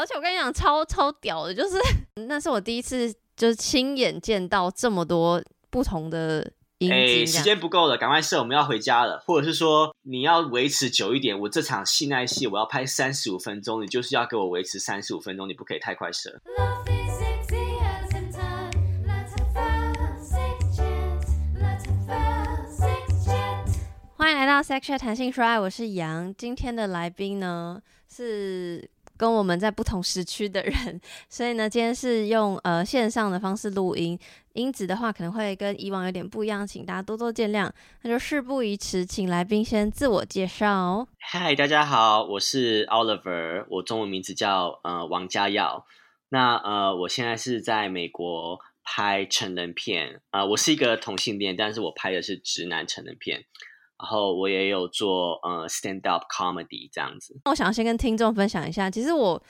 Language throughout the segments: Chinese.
而且我跟你讲，超超屌的，就是 那是我第一次就是亲眼见到这么多不同的音哎，质，时间不够了，赶快射，我们要回家了。或者是说你要维持久一点，我这场性爱戏我要拍三十五分钟，你就是要给我维持三十五分钟，你不可以太快射。欢迎来到 Chat 谈性说爱，我是杨。今天的来宾呢是跟我们在不同时区的人，所以呢，今天是用呃线上的方式录音，音质的话可能会跟以往有点不一样，请大家多多见谅。那就事不宜迟，请来宾先自我介绍哦。嗨，大家好，我是 Oliver，我中文名字叫呃王家耀。那呃，我现在是在美国拍成人片，啊、我是一个同性恋，但是我拍的是直男成人片。然后我也有做呃 stand up comedy 这样子。我想要先跟听众分享一下，其实我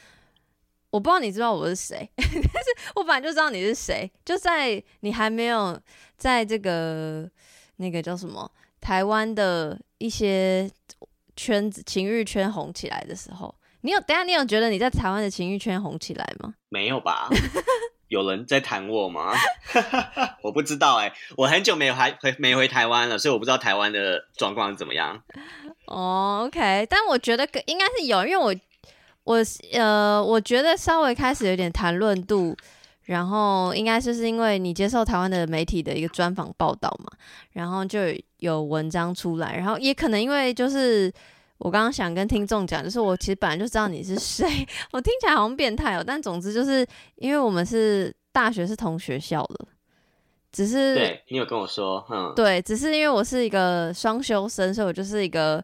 我不知道你知道我是谁，但是我本来就知道你是谁，就在你还没有在这个那个叫什么台湾的一些圈子情欲圈红起来的时候，你有等下你有觉得你在台湾的情欲圈红起来吗？没有吧？有人在谈我吗？我不知道哎、我很久没回回没回台湾了，所以我不知道台湾的状况怎么样。哦，OK，但我觉得应该是有，因为我我呃，我觉得稍微开始有点谈论度，然后应该就是因为你接受台湾的媒体的一个专访报道嘛，然后就有文章出来，然后也可能因为就是我刚刚想跟听众讲，就是我其实本来就知道你是谁，我听起来好像变态哦，但总之就是因为我们是大学是同学校的，只是对你有跟我说，嗯，对，只是因为我是一个双修生，所以我就是一个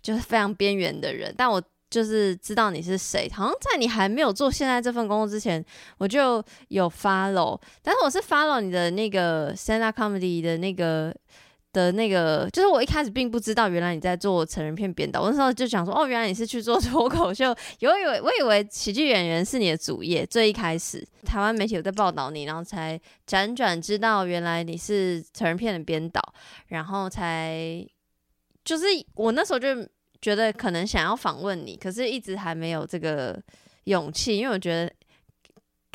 就是非常边缘的人。但我就是知道你是谁，好像在你还没有做现在这份工作之前，我就有 follow。但是我是 follow 你的那个 stand up comedy 的那个的那个，就是我一开始并不知道原来你在做成人片编导，我那时候就想说，哦，原来你是去做脱口秀，有以为我以为喜剧演员是你的主业，最一开始台湾媒体有在报道你，然后才辗转知道原来你是成人片的编导，然后才就是我那时候就觉得可能想要访问你，可是一直还没有这个勇气，因为我觉得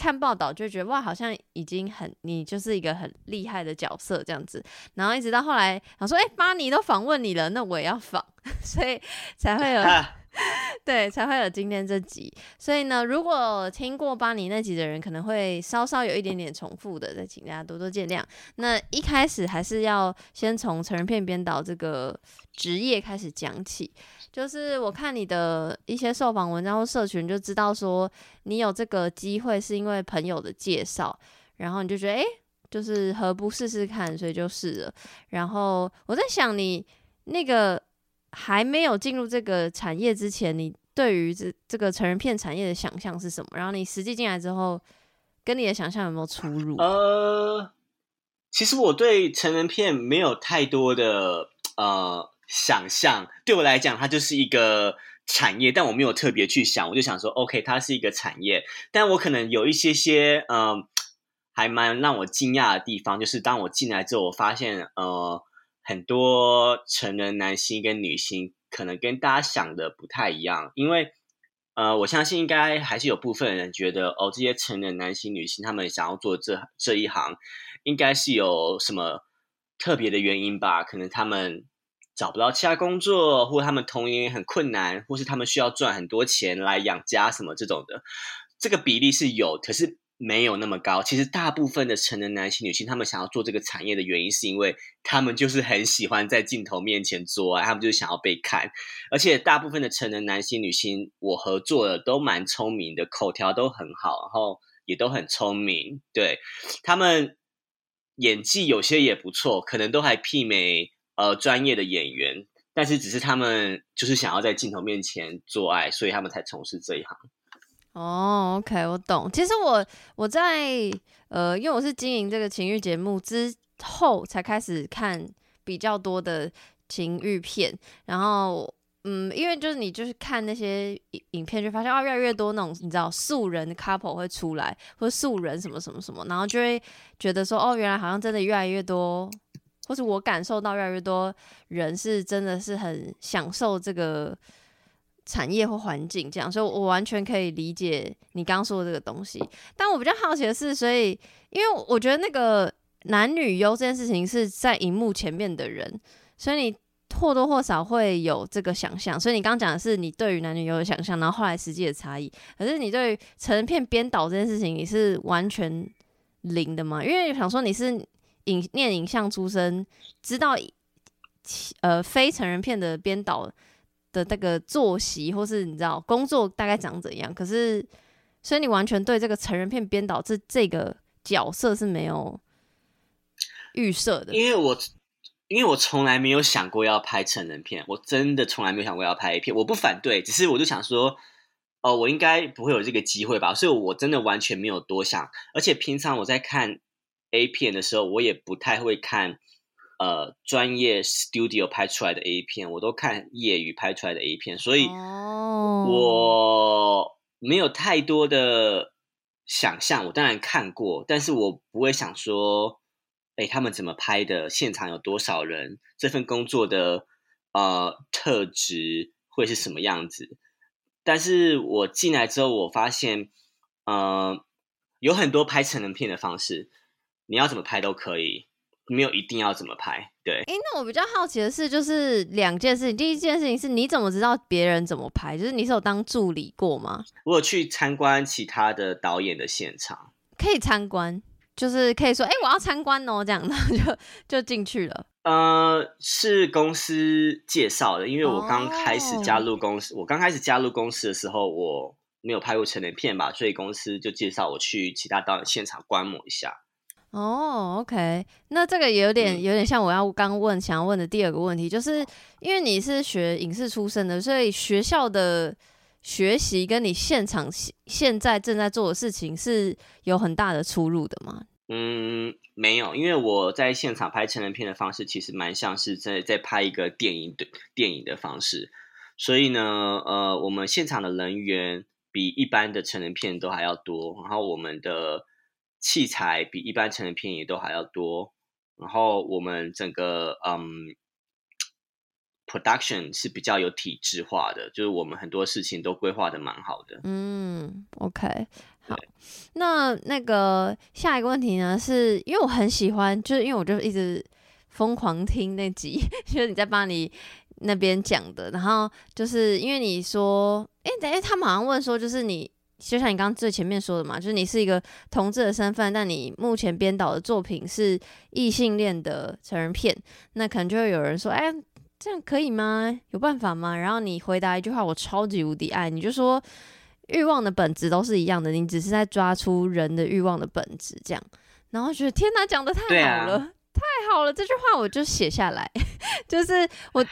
看报道就觉得哇，好像已经很你就是一个很厉害的角色这样子，然后一直到后来想说，哎、巴尼都访问你了，那我也要访，所以才会有，对，才会有今天这集。所以呢，如果听过巴尼那集的人，可能会稍稍有一点点重复的，再请大家多多见谅。那一开始还是要先从成人片编导这个职业开始讲起。就是我看你的一些受访文章或社群，就知道说你有这个机会是因为朋友的介绍，然后你就觉得诶，就是何不试试看，所以就试了。然后我在想你那个还没有进入这个产业之前，你对于这这个成人片产业的想象是什么？然后你实际进来之后，跟你的想象有没有出入？呃，其实我对成人片没有太多的呃想象，对我来讲，它就是一个产业，但我没有特别去想，我就想说，OK，它是一个产业，但我可能有一些些嗯、呃还蛮让我惊讶的地方，就是当我进来之后，我发现呃，很多成人男星跟女星可能跟大家想的不太一样，因为呃，我相信应该还是有部分人觉得，哦，这些成人男星、女星他们想要做这这一行，应该是有什么特别的原因吧？可能他们找不到其他工作，或他们童年很困难，或是他们需要赚很多钱来养家什么这种的，这个比例是有，可是没有那么高。其实大部分的成人男性、女性，他们想要做这个产业的原因，是因为他们就是很喜欢在镜头面前做爱，他们就是想要被看。而且大部分的成人男性、女性，我合作的都蛮聪明的，口条都很好，然后也都很聪明，对他们演技有些也不错，可能都还媲美呃专业的演员。但是只是他们就是想要在镜头面前做爱，所以他们才从事这一行。哦，OK，我懂。其实我我在呃，因为我是经营这个情欲节目之后，才开始看比较多的情欲片，然后。嗯，因为就是你就是看那些影影片，就发现啊，越来越多那种你知道素人 couple 会出来，或素人什么什么什么，然后就会觉得说，哦，原来好像真的越来越多，或是我感受到越来越多人是真的是很享受这个产业或环境这样，所以我完全可以理解你刚刚说的这个东西。但我比较好奇的是，所以因为我觉得那个男女优这件事情是在荧幕前面的人，所以你或多或少会有这个想象。所以你刚刚讲的是你对于男女优的想象，然后后来实际的差异。可是你对成人片编导这件事情，你是完全零的吗？因为想说你是影念影像出身，知道其呃非成人片的编导的那个作息，或是你知道工作大概长怎样。可是，所以你完全对这个成人片编导这这个角色是没有预设的。因为我因为我从来没有想过要拍成人片，我真的从来没有想过要拍 A 片。我不反对，只是我就想说，哦，我应该不会有这个机会吧，所以我真的完全没有多想。而且平常我在看 A 片的时候，我也不太会看呃专业 studio 拍出来的 A 片，我都看业余拍出来的 A 片，所以哦，我没有太多的想象。我当然看过，但是我不会想说，哎，他们怎么拍的？现场有多少人？这份工作的呃特质会是什么样子？但是我进来之后，我发现，呃，有很多拍成人片的方式，你要怎么拍都可以，没有一定要怎么拍。对，哎，那我比较好奇的是，就是两件事情。第一件事情是你怎么知道别人怎么拍？就是你是有当助理过吗？我有去参观其他的导演的现场。可以参观，就是可以说，哎、我要参观哦，这样，然后就就进去了。呃，是公司介绍的，因为我刚开始加哦入公司，我刚开始加入公司的时候，我没有拍过成人片吧，所以公司就介绍我去其他导演现场观摩一下。哦，OK，那这个也有点嗯。有点像我要刚问想要问的第二个问题，就是因为你是学影视出身的，所以学校的学习跟你现场现现在正在做的事情是有很大的出入的吗？嗯，没有，因为我在现场拍成人片的方式，其实蛮像是在在拍一个电影的电影的方式，所以呢，呃，我们现场的人员比一般的成人片都还要多，然后我们的器材比一般成人片也都还要多，然后我们整个嗯 production 是比较有体制化的，就是我们很多事情都规划的蛮好的。嗯，OK，好，那那个下一个问题呢，是因为我很喜欢，就是因为我就一直疯狂听那集，就是你在巴黎那边讲的，然后就是因为你说，哎、等下他们好像问说，就是你。就像你刚刚最前面说的嘛，就是你是一个同志的身份，但你目前编导的作品是异性恋的成人片，那可能就会有人说，哎、这样可以吗？有办法吗？然后你回答一句话，我超级无敌爱，你就说欲望的本质都是一样的，你只是在抓出人的欲望的本质，这样。然后觉得天哪，讲的太好了，太好了，这句话我就写下来，就是我，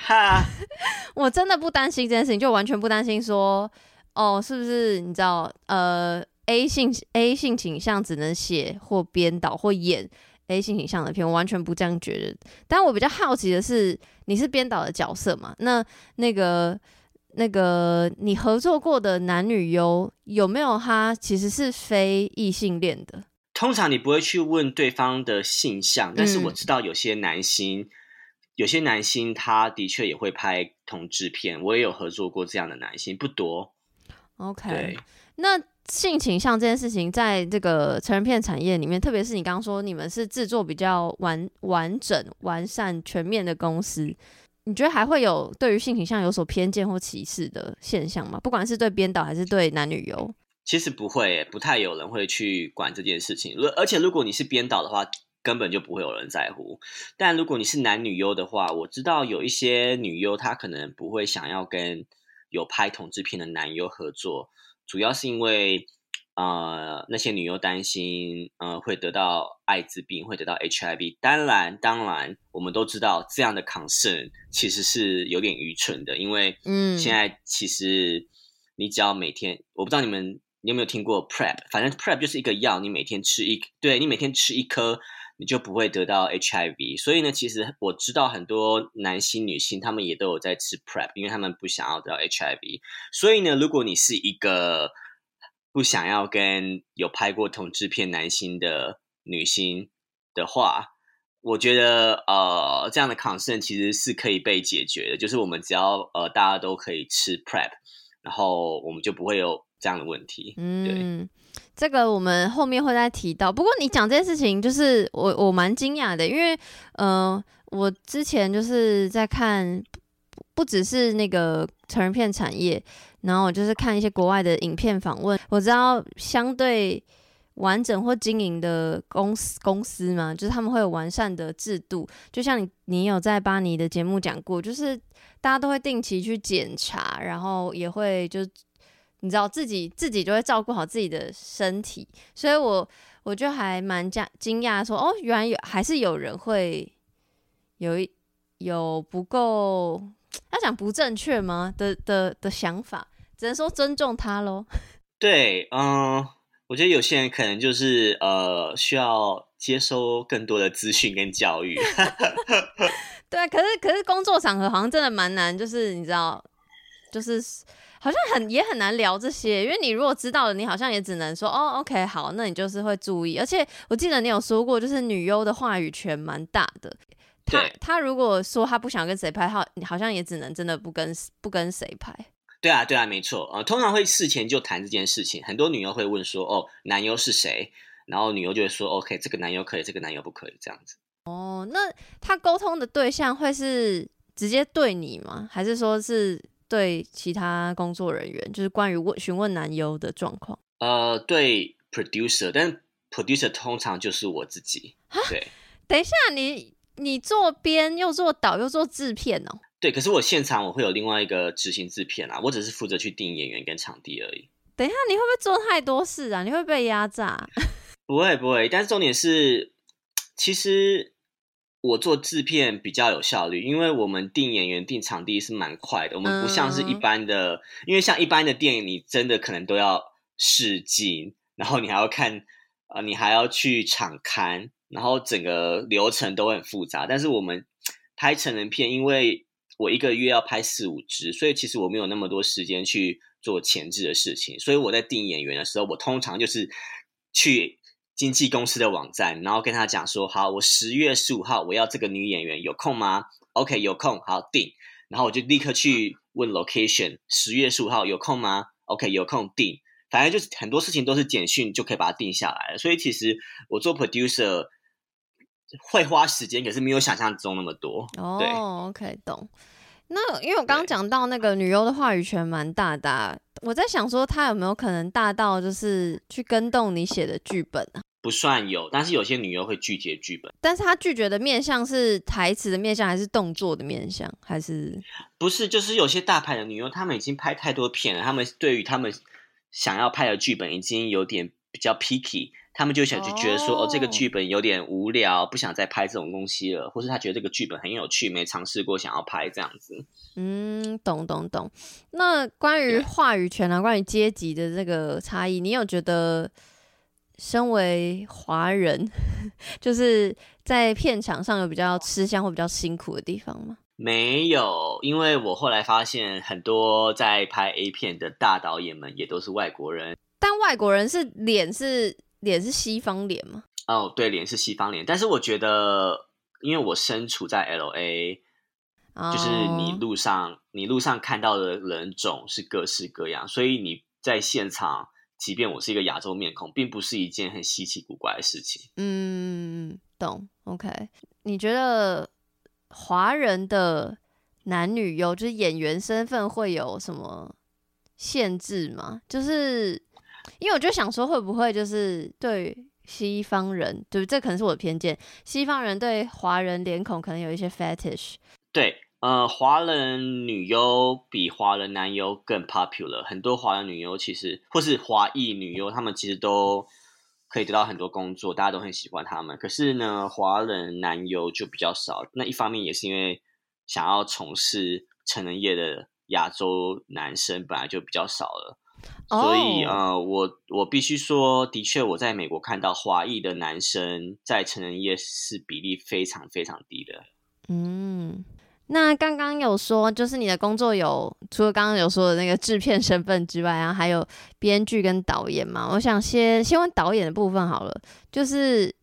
我真的不担心这件事情，就完全不担心说，哦，是不是你知道，呃，A 性 A 性倾向只能写或编导或演 A 性倾向的片，我完全不这样觉得。但我比较好奇的是，你是编导的角色嘛？那那个那个你合作过的男女优有没有他其实是非异性恋的？通常你不会去问对方的性向，但是我嗯知道有些男星，有些男星他的确也会拍同志片，我也有合作过这样的男星，不多。OK，那性倾向这件事情，在这个成人片产业里面，特别是你刚刚说你们是制作比较完完整、完善、全面的公司，你觉得还会有对于性倾向有所偏见或歧视的现象吗？不管是对编导还是对男女优？其实不会，不太有人会去管这件事情。而而且如果你是编导的话，根本就不会有人在乎。但如果你是男女优的话，我知道有一些女优她可能不会想要跟有拍同志片的男优合作，主要是因为呃那些女优担心呃会得到艾滋病，会得到 HIV。当然，当然我们都知道这样的 concern 其实是有点愚蠢的，因为嗯现在其实你只要每天，我不知道你们你有没有听过 PrEP，反正 PrEP 就是一个药，你每天吃一，对你每天吃一颗，你就不会得到 HIV。所以呢，其实我知道很多男性、女性他们也都有在吃 PrEP，因为他们不想要得到 HIV。所以呢，如果你是一个不想要跟有拍过同志片男星的女星的话，我觉得呃，这样的 concern 其实是可以被解决的，就是我们只要呃大家都可以吃 prep，然后我们就不会有这样的问题。嗯，这个我们后面会再提到。不过你讲这件事情，就是我我蛮惊讶的，因为呃，我之前就是在看，不不只是那个成人片产业，然后我就是看一些国外的影片访问，我知道相对。完整或经营的公司公司嘛，就是他们会有完善的制度，就像你你有在巴尼的节目讲过，就是大家都会定期去检查，然后也会就你知道自己自己就会照顾好自己的身体，所以我我就还蛮惊惊讶说，哦，原来有还是有人会有一有不够要讲不正确吗的的的想法，只能说尊重他喽。对，嗯。我觉得有些人可能就是呃需要接收更多的资讯跟教育。对，可是可是工作场合好像真的蛮难，就是你知道，就是好像很也很难聊这些，因为你如果知道了，你好像也只能说哦，OK，好，那你就是会注意。而且我记得你有说过，就是女优的话语权蛮大的。她她如果说她不想跟谁拍，好，好像也只能真的不跟不跟谁拍。对啊，对啊，没错，呃，通常会事前就谈这件事情。很多女优会问说：“哦，男优是谁？”然后女优就会说：“OK，这个男优可以，这个男优不可以。”这样子。哦，那他沟通的对象会是直接对你吗？还是说是对其他工作人员？就是关于问询问男优的状况？呃，对 producer，但 producer 通常就是我自己。对，等一下，你你做编又做导又做制片哦。对，可是我现场我会有另外一个执行制片啊，我只是负责去定演员跟场地而已。等一下，你会不会做太多事啊？你会被压榨？不会不会，但是重点是，其实我做制片比较有效率，因为我们定演员、定场地是蛮快的。我们不像是一般的，因为像一般的电影，你真的可能都要试镜，然后你还要看，呃，你还要去场刊，然后整个流程都很复杂。但是我们拍成人片，因为我一个月要拍四五支，所以其实我没有那么多时间去做前置的事情。所以我在定演员的时候，我通常就是去经纪公司的网站，然后跟他讲说：“好，我十月十五号我要这个女演员，有空吗？”“OK，有空，好定。”然后我就立刻去问 location，十月十五号有空吗？“OK，有空定。”反正就是很多事情都是简讯就可以把它定下来了。所以其实我做 producer 会花时间，可是没有想象中那么多。哦，OK，懂。那因为我刚刚讲到那个女优的话语权蛮大的，我在想说她有没有可能大到就是去跟动你写的剧本啊？不算有，但是有些女优会拒绝剧本，但是她拒绝的面向是台词的面向，还是动作的面向，还是不是？就是有些大牌的女优，她们已经拍太多片了，她们对于他们想要拍的剧本已经有点比较 picky。他们就想就觉得说，哦，这个剧本有点无聊，不想再拍这种东西了，或是她觉得这个剧本很有趣，没尝试过，想要拍这样子。嗯，懂懂懂。那关于话语权啊，关于阶级的这个差异，你有觉得身为华人，就是在片场上有比较吃香或比较辛苦的地方吗？没有，因为我后来发现，很多在拍 A 片的大导演们也都是外国人，但外国人是脸是。脸是西方脸吗？哦，对，脸是西方脸。但是我觉得，因为我身处在 L A，就是你路上你路上看到的人种是各式各样，所以你在现场，即便我是一个亚洲面孔，并不是一件很稀奇古怪的事情。嗯，懂。OK，你觉得华人的男女优就是演员身份会有什么限制吗？就是。因为我就想说，会不会就是对西方人，对，这可能是我的偏见。西方人对华人脸孔可能有一些 fetish。对，呃，华人女优比华人男优更 popular。很多华人女优其实，或是华裔女优，他们其实都可以得到很多工作，大家都很喜欢他们。可是呢，华人男优就比较少。那一方面也是因为想要从事成人业的亚洲男生本来就比较少了。所以呃，我我必须说，的确，我在美国看到华裔的男生在成人业是比例非常非常低的。嗯，那刚刚有说，就是你的工作有除了刚刚有说的那个制片身份之外，然后还有编剧跟导演嘛？我想先先问导演的部分好了，就是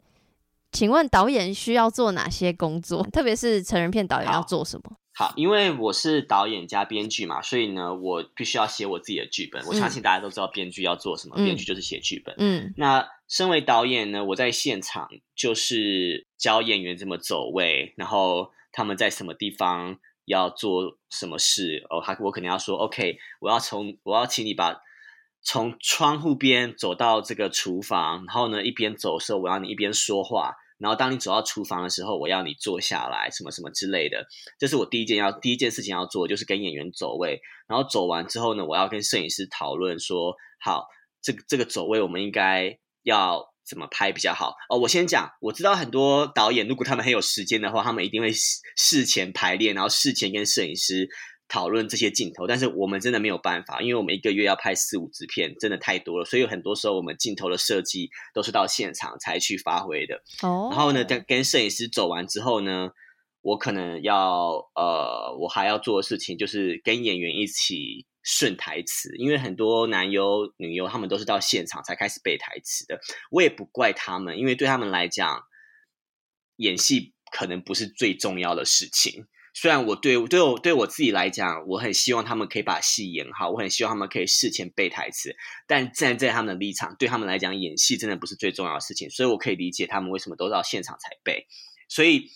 请问导演需要做哪些工作？特别是成人片导演要做什么？好，因为我是导演加编剧嘛，所以呢，我必须要写我自己的剧本。我相信大家都知道编剧要做什么，嗯编剧就是写剧本。嗯那身为导演呢，我在现场就是教演员怎么走位，然后他们在什么地方要做什么事。哦，他我可能要说，OK，我要从我要请你把从窗户边走到这个厨房，然后呢一边走的时候，我要你一边说话。然后当你走到厨房的时候，我要你坐下来，什么什么之类的。这是我第一件要第一件事情要做，就是跟演员走位。然后走完之后呢，我要跟摄影师讨论说，好，这个这个走位我们应该要怎么拍比较好？哦，我先讲，我知道很多导演如果他们很有时间的话，他们一定会事事前排练，然后事前跟摄影师讨论这些镜头。但是我们真的没有办法，因为我们一个月要拍四五支片，真的太多了，所以有很多时候我们镜头的设计都是到现场才去发挥的。哦，然后呢，跟跟摄影师走完之后呢，我可能要呃，我还要做的事情就是跟演员一起顺台词，因为很多男优、女优他们都是到现场才开始背台词的。我也不怪他们，因为对他们来讲，演戏可能不是最重要的事情。虽然我对对我对我自己来讲，我很希望他们可以把戏演好，我很希望他们可以事前背台词，但站在他们的立场，对他们来讲，演戏真的不是最重要的事情，所以我可以理解他们为什么都到现场才背。所以，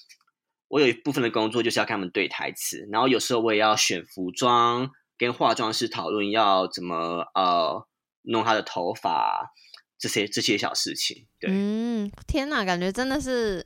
我有一部分的工作就是要跟他们对台词，然后有时候我也要选服装，跟化妆师讨论要怎么呃弄他的头发，这些这些小事情。对，嗯，天哪，感觉真的是，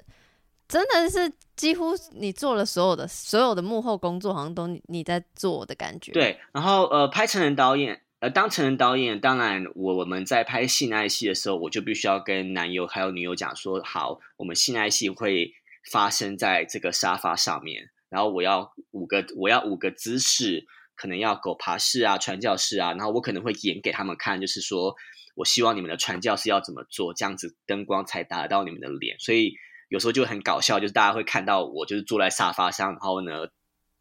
真的是几乎你做了所有的所有的幕后工作，好像都你你在做的感觉。，对，然后呃，拍成人导演，呃，当成人导演，当然我我们在拍性爱戏的时候，我就必须要跟男友还有女友讲说，好，我们性爱戏会发生在这个沙发上面，然后我要五个，我要五个姿势，可能要狗爬式啊、传教式啊，然后我可能会演给他们看，就是说我希望你们的传教士要怎么做，这样子灯光才打得到你们的脸，所以有时候就很搞笑，就是大家会看到我就是坐在沙发上，然后呢。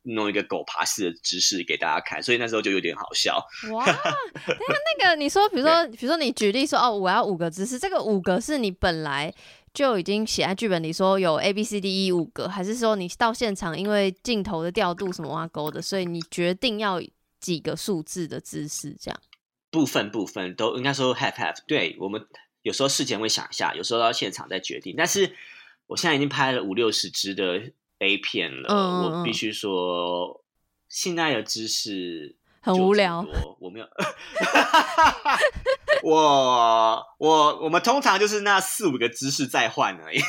弄一个狗爬式的姿势给大家看，所以那时候就有点好笑。哇，等一下那个你说，比如说，比如说你举例说，哦，我要五个姿势，这个五个是你本来就已经写在剧本里说有 A B C D E 五个，还是说你到现场因为镜头的调度什么挖沟的，所以你决定要几个数字的姿势这样？部分部分都应该说 have have，对我们有时候事前会想一下，有时候到现场再决定。但是我现在已经拍了五六十支的 A 片了，嗯嗯嗯我必须说，性爱的知识很无聊就这么多，我没有，我我我们通常就是那四五个姿势再换而已。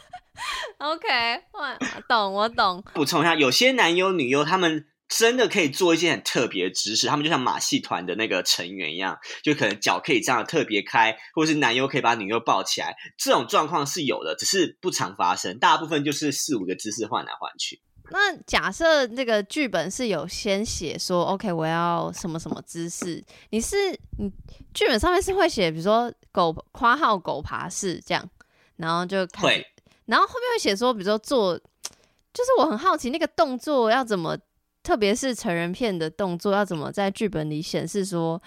OK，我，懂我懂，补充一下，有些男优女优他们真的可以做一些很特别的姿势，他们就像马戏团的那个成员一样，就可能脚可以这样特别开，或者是男优可以把女优抱起来，这种状况是有的，只是不常发生，大部分就是四五个姿势换来换去。那假设这个剧本是有先写说，OK，我要什么什么姿势，你是你剧本上面是会写，比如说狗夸号狗爬式这样，然后就开始会，然后后面会写说，比如说做，就是我很好奇那个动作要怎么，特别是成人片的动作要怎么在剧本里显示说，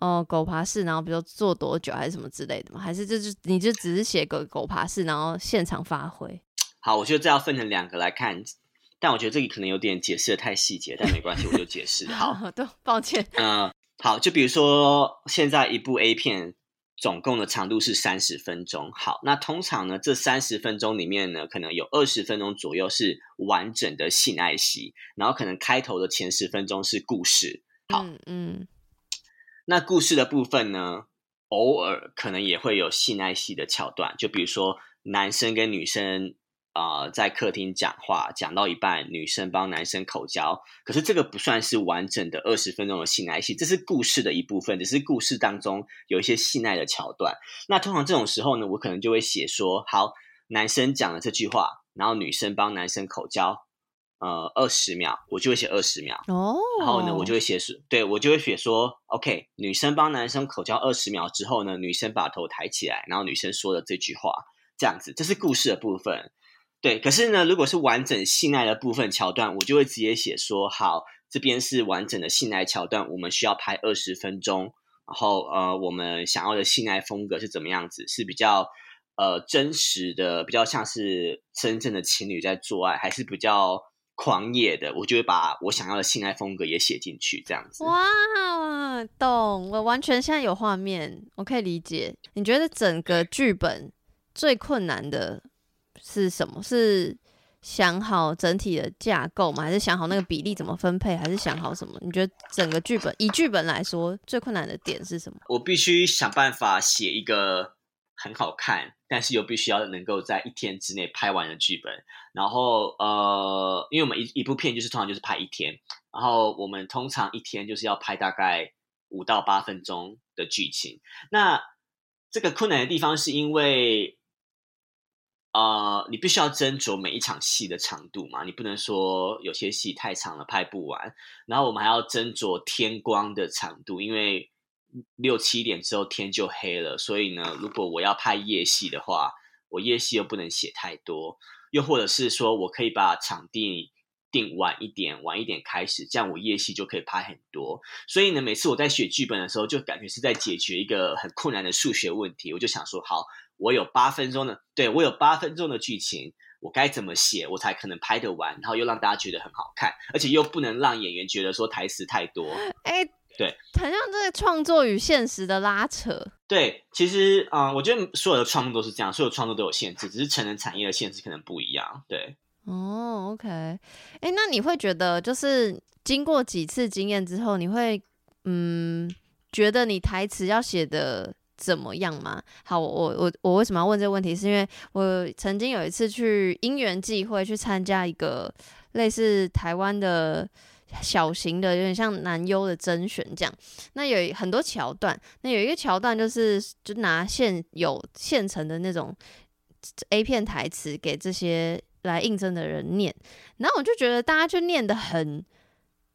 哦、狗爬式，然后比如说做多久还是什么之类的吗？还是就是你就只是写个狗爬式，然后现场发挥？好，我觉得这要分成两个来看，但我觉得这里可能有点解释的太细节，但没关系，我就解释。好，对，抱歉，呃，好，就比如说现在一部 A 片总共的长度是三十分钟。好，那通常呢，这三十分钟里面呢，可能有二十分钟左右是完整的性爱戏，然后可能开头的前十分钟是故事。好嗯嗯那故事的部分呢，偶尔可能也会有性爱戏的桥段，就比如说男生跟女生啊、呃在客厅讲话，讲到一半，女生帮男生口交，可是这个不算是完整的二十分钟的性爱戏，这是故事的一部分，只是故事当中有一些性爱的桥段。那通常这种时候呢，我可能就会写说，好，男生讲了这句话，然后女生帮男生口交，呃，二十秒，我就会写二十秒。哦，然后呢，我就会写说，对我就会写说，OK，女生帮男生口交二十秒之后呢，女生把头抬起来，然后女生说了这句话，这样子，这是故事的部分。对，可是呢，如果是完整性爱的部分桥段，我就会直接写说，好，这边是完整的性爱桥段，我们需要拍二十分钟，然后呃，我们想要的性爱风格是怎么样子，是比较呃真实的，比较像是真正的情侣在做爱，还是比较狂野的，我就会把我想要的性爱风格也写进去，这样子。哇，懂，我完全现在有画面，我可以理解。你觉得整个剧本最困难的是什么？是想好整体的架构吗？还是想好那个比例怎么分配？还是想好什么？你觉得整个剧本以剧本来说，最困难的点是什么？我必须想办法写一个很好看，但是又必须要能够在一天之内拍完的剧本。然后呃，因为我们一一部片就是通常就是拍一天，然后我们通常一天就是要拍大概五到八分钟的剧情。那这个困难的地方是因为，呃，你必须要斟酌每一场戏的长度嘛，你不能说有些戏太长了拍不完。然后我们还要斟酌天光的长度，因为六七点之后天就黑了，所以呢，如果我要拍夜戏的话，我夜戏又不能写太多，又或者是说我可以把场地定晚一点，晚一点开始，这样我夜戏就可以拍很多。所以呢，每次我在写剧本的时候，就感觉是在解决一个很困难的数学问题。我就想说，好，我有八分钟的，对我有八分钟的剧情，我该怎么写，我才可能拍得完，然后又让大家觉得很好看，而且又不能让演员觉得说台词太多。哎、对，很像这个创作与现实的拉扯。对，其实啊、呃我觉得所有的创作都是这样，所有创作都有限制，只是成人产业的限制可能不一样。对，哦，OK，哎、那你会觉得就是经过几次经验之后，你会嗯觉得你台词要写的怎么样吗？好，我我我我为什么要问这个问题？是因为我曾经有一次去因缘际会去参加一个类似台湾的小型的，有点像男优的甄选这样。那有很多桥段，那有一个桥段就是就拿现有现成的那种 A 片台词给这些来应征的人念，然后我就觉得大家就念的很。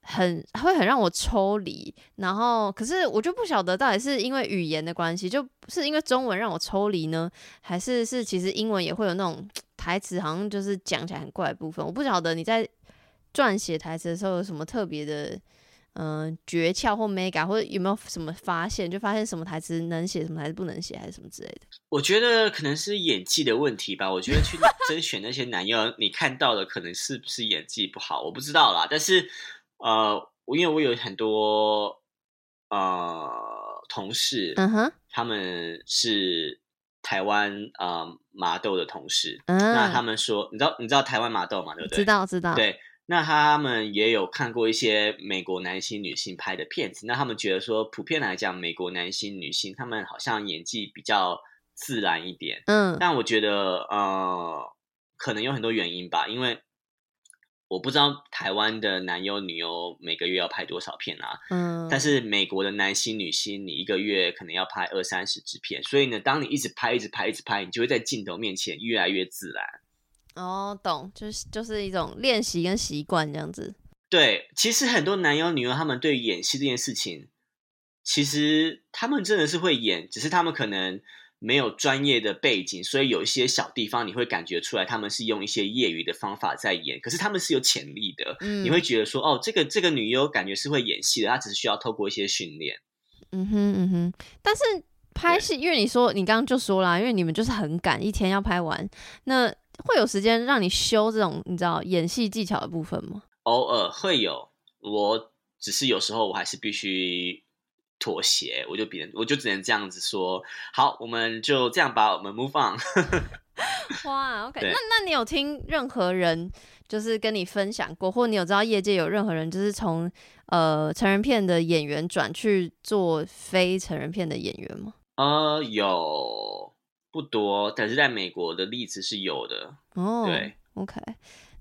很会很让我抽离，然后可是我就不晓得到底是因为语言的关系，就是因为中文让我抽离呢，还是是其实英文也会有那种 台词，好像就是讲起来很怪的部分。我不晓得你在撰写台词的时候有什么特别的嗯、呃诀窍或 mega，或者有没有什么发现，就发现什么台词能写，什么台词不能写，还是什么之类的。我觉得可能是演技的问题吧。我觉得去 甄选那些男优，你看到的可能是不是演技不好，我不知道啦。但是呃，我因为我有很多呃同事，嗯哼，他们是台湾呃麻豆的同事，嗯，那他们说，你知道你知道台湾麻豆嘛，对不对？知道知道，，对，那他们也有看过一些美国男星、女星拍的片子，那他们觉得说，普遍来讲，美国男星、女星他们好像演技比较自然一点。嗯但我觉得，呃，可能有很多原因吧，因为我不知道台湾的男优、女优每个月要拍多少片啊，嗯，但是美国的男星、女星，你一个月可能要拍二三十支片，所以呢，当你一直拍、一直拍、一直拍，你就会在镜头面前越来越自然。哦，懂，就是就是一种练习跟习惯这样子。对，其实很多男优女优他们对演戏这件事情，其实他们真的是会演，只是他们可能没有专业的背景，所以有一些小地方你会感觉出来他们是用一些业余的方法在演，可是他们是有潜力的。嗯，你会觉得说，哦，这个这个女优感觉是会演戏的，她只是需要透过一些训练。嗯哼嗯哼，但是拍戏，因为你说你刚刚就说啦，因为你们就是很赶，一天要拍完，那会有时间让你修这种你知道演戏技巧的部分吗？偶尔会有，我只是有时候我还是必须妥协，我就别人我就只能这样子说，好，我们就这样吧，我们 move on。哇，OK，那那你有听任何人就是跟你分享过，或你有知道业界有任何人就是从呃成人片的演员转去做非成人片的演员吗？呃，有不多，但是在美国的例子是有的。哦，对，OK。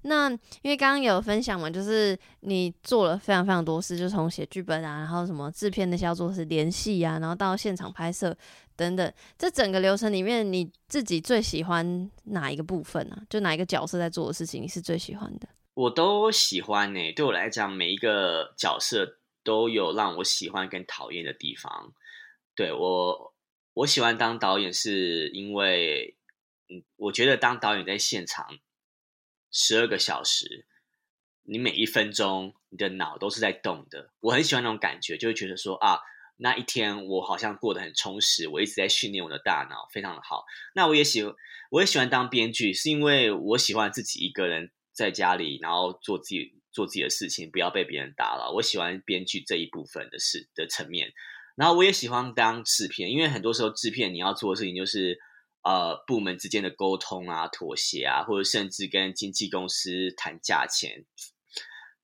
那因为刚刚有分享嘛，就是你做了非常非常多事，就从写剧本啊，然后什么制片那些要做的是联系啊，然后到现场拍摄等等，这整个流程里面，你自己最喜欢哪一个部分啊？就哪一个角色在做的事情，你是最喜欢的？我都喜欢呢、对我来讲，每一个角色都有让我喜欢跟讨厌的地方。对我，我喜欢当导演，是因为，嗯，我觉得当导演在现场十二个小时，你每一分钟你的脑都是在动的。我很喜欢那种感觉，就会觉得说啊，那一天我好像过得很充实，我一直在训练我的大脑，非常的好。那我也喜我也喜欢当编剧，是因为我喜欢自己一个人在家里，然后做自己做自己的事情，不要被别人打扰。我喜欢编剧这一部分的事的层面。然后我也喜欢当制片，因为很多时候制片你要做的事情就是呃部门之间的沟通啊、妥协啊，或者甚至跟经纪公司谈价钱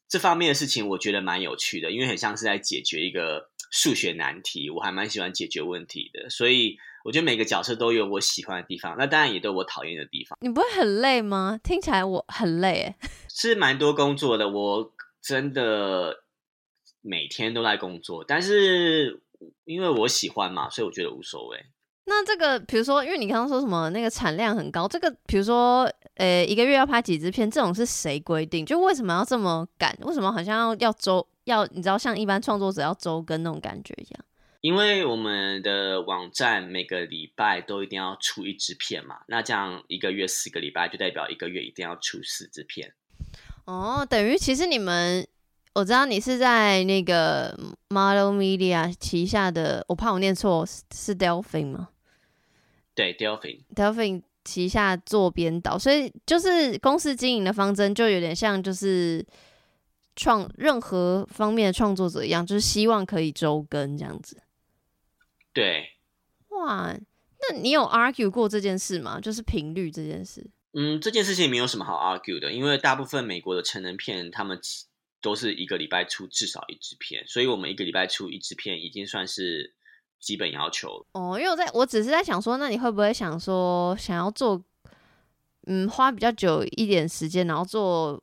这方面的事情，我觉得蛮有趣的，因为很像是在解决一个数学难题，我还蛮喜欢解决问题的，所以我觉得每个角色都有我喜欢的地方，那当然也都有我讨厌的地方，你不会很累吗？听起来我很累。是蛮多工作的，我真的每天都在工作，但是因为我喜欢嘛，所以我觉得无所谓。那这个，比如说，因为你刚刚说什么那个产量很高，这个比如说，呃，一个月要拍几支片，这种是谁规定？就为什么要这么赶？为什么好像要要周要你知道像一般创作者要周更那种感觉一样？因为我们的网站每个礼拜都一定要出一支片嘛，那这样一个月四个礼拜就代表一个月一定要出四支片。哦，等于其实你们，我知道你是在那个 Model Media 旗下的，我怕我念错，是是 Delphin 吗对，Delphin，？Delphin 旗下做编导，所以就是公司经营的方针就有点像就是创任何方面的创作者一样，就是希望可以周更这样子。对，哇，那你有 argue 过这件事吗？就是频率这件事。嗯，这件事情没有什么好 argue 的，因为大部分美国的成人片，他们其都是一个礼拜出至少一支片，所以我们一个礼拜出一支片已经算是基本要求了。哦，因为我在我只是在想说，那你会不会想说想要做，嗯，花比较久一点时间，然后做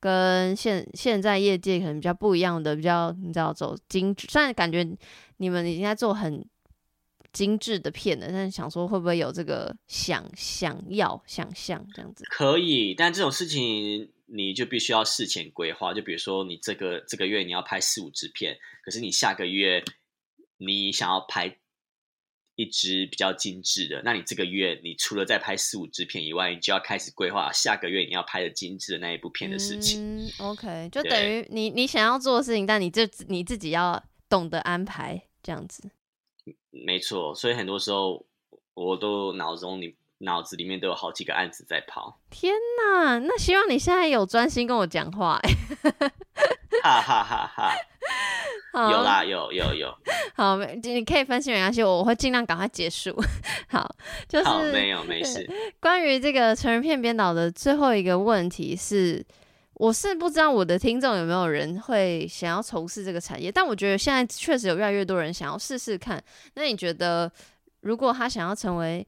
跟现现在业界可能比较不一样的，比较你知道走精致，虽然感觉你们已经在做很精致的片了，但是想说会不会有这个想想要想象这样子？可以，但这种事情你就必须要事前规划。就比如说，你这个这个月你要拍四五支片，可是你下个月你想要拍一支比较精致的，那你这个月你除了在拍四五支片以外，你就要开始规划下个月你要拍的精致的那一部片的事情。嗯，OK，就等于你你想要做的事情，但你这你自己要懂得安排这样子。没错，所以很多时候我都脑中你脑子里面都有好几个案子在跑，天呐，那希望你现在有专心跟我讲话、欸。哈哈哈哈！有啦，有有有，好，没你可以分析没关系，我我会尽量赶快结束。好，就是，没有没事。关于这个成人片编导的最后一个问题是，我是不知道我的听众有没有人会想要从事这个产业，但我觉得现在确实有越来越多人想要试试看。那你觉得，如果他想要成为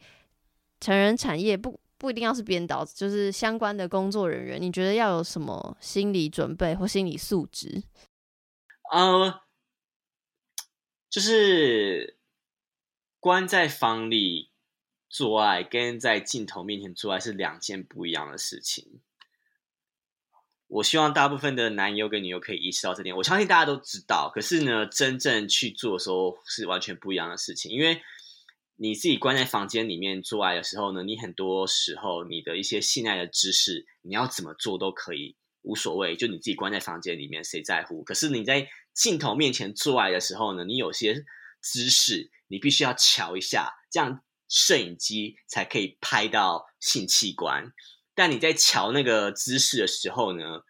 成人产业，不不一定要是编导，就是相关的工作人员，你觉得要有什么心理准备或心理素质？呃，就是关在房里做爱，跟在镜头面前做爱是两件不一样的事情。我希望大部分的男优跟女优可以意识到这点。我相信大家都知道，可是呢，真正去做的时候是完全不一样的事情。因为你自己关在房间里面做爱的时候呢，你很多时候你的一些性爱的知识，你要怎么做都可以，无所谓。就你自己关在房间里面，谁在乎？可是你在镜头面前做爱的时候呢，你有些姿势你必须要瞧一下，这样摄影机才可以拍到性器官。但你在瞧那个姿势的时候呢，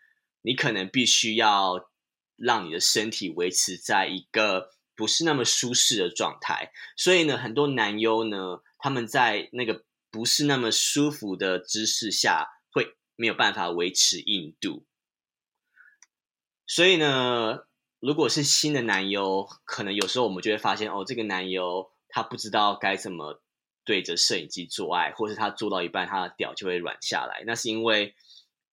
你可能必须要让你的身体维持在一个不是那么舒适的状态。所以呢，很多男优呢，他们在那个不是那么舒服的姿势下，会没有办法维持硬度。所以呢，如果是新的男优，可能有时候我们就会发现，哦，这个男优他不知道该怎么对着摄影机做爱，或是他做到一半，他的屌就会软下来。那是因为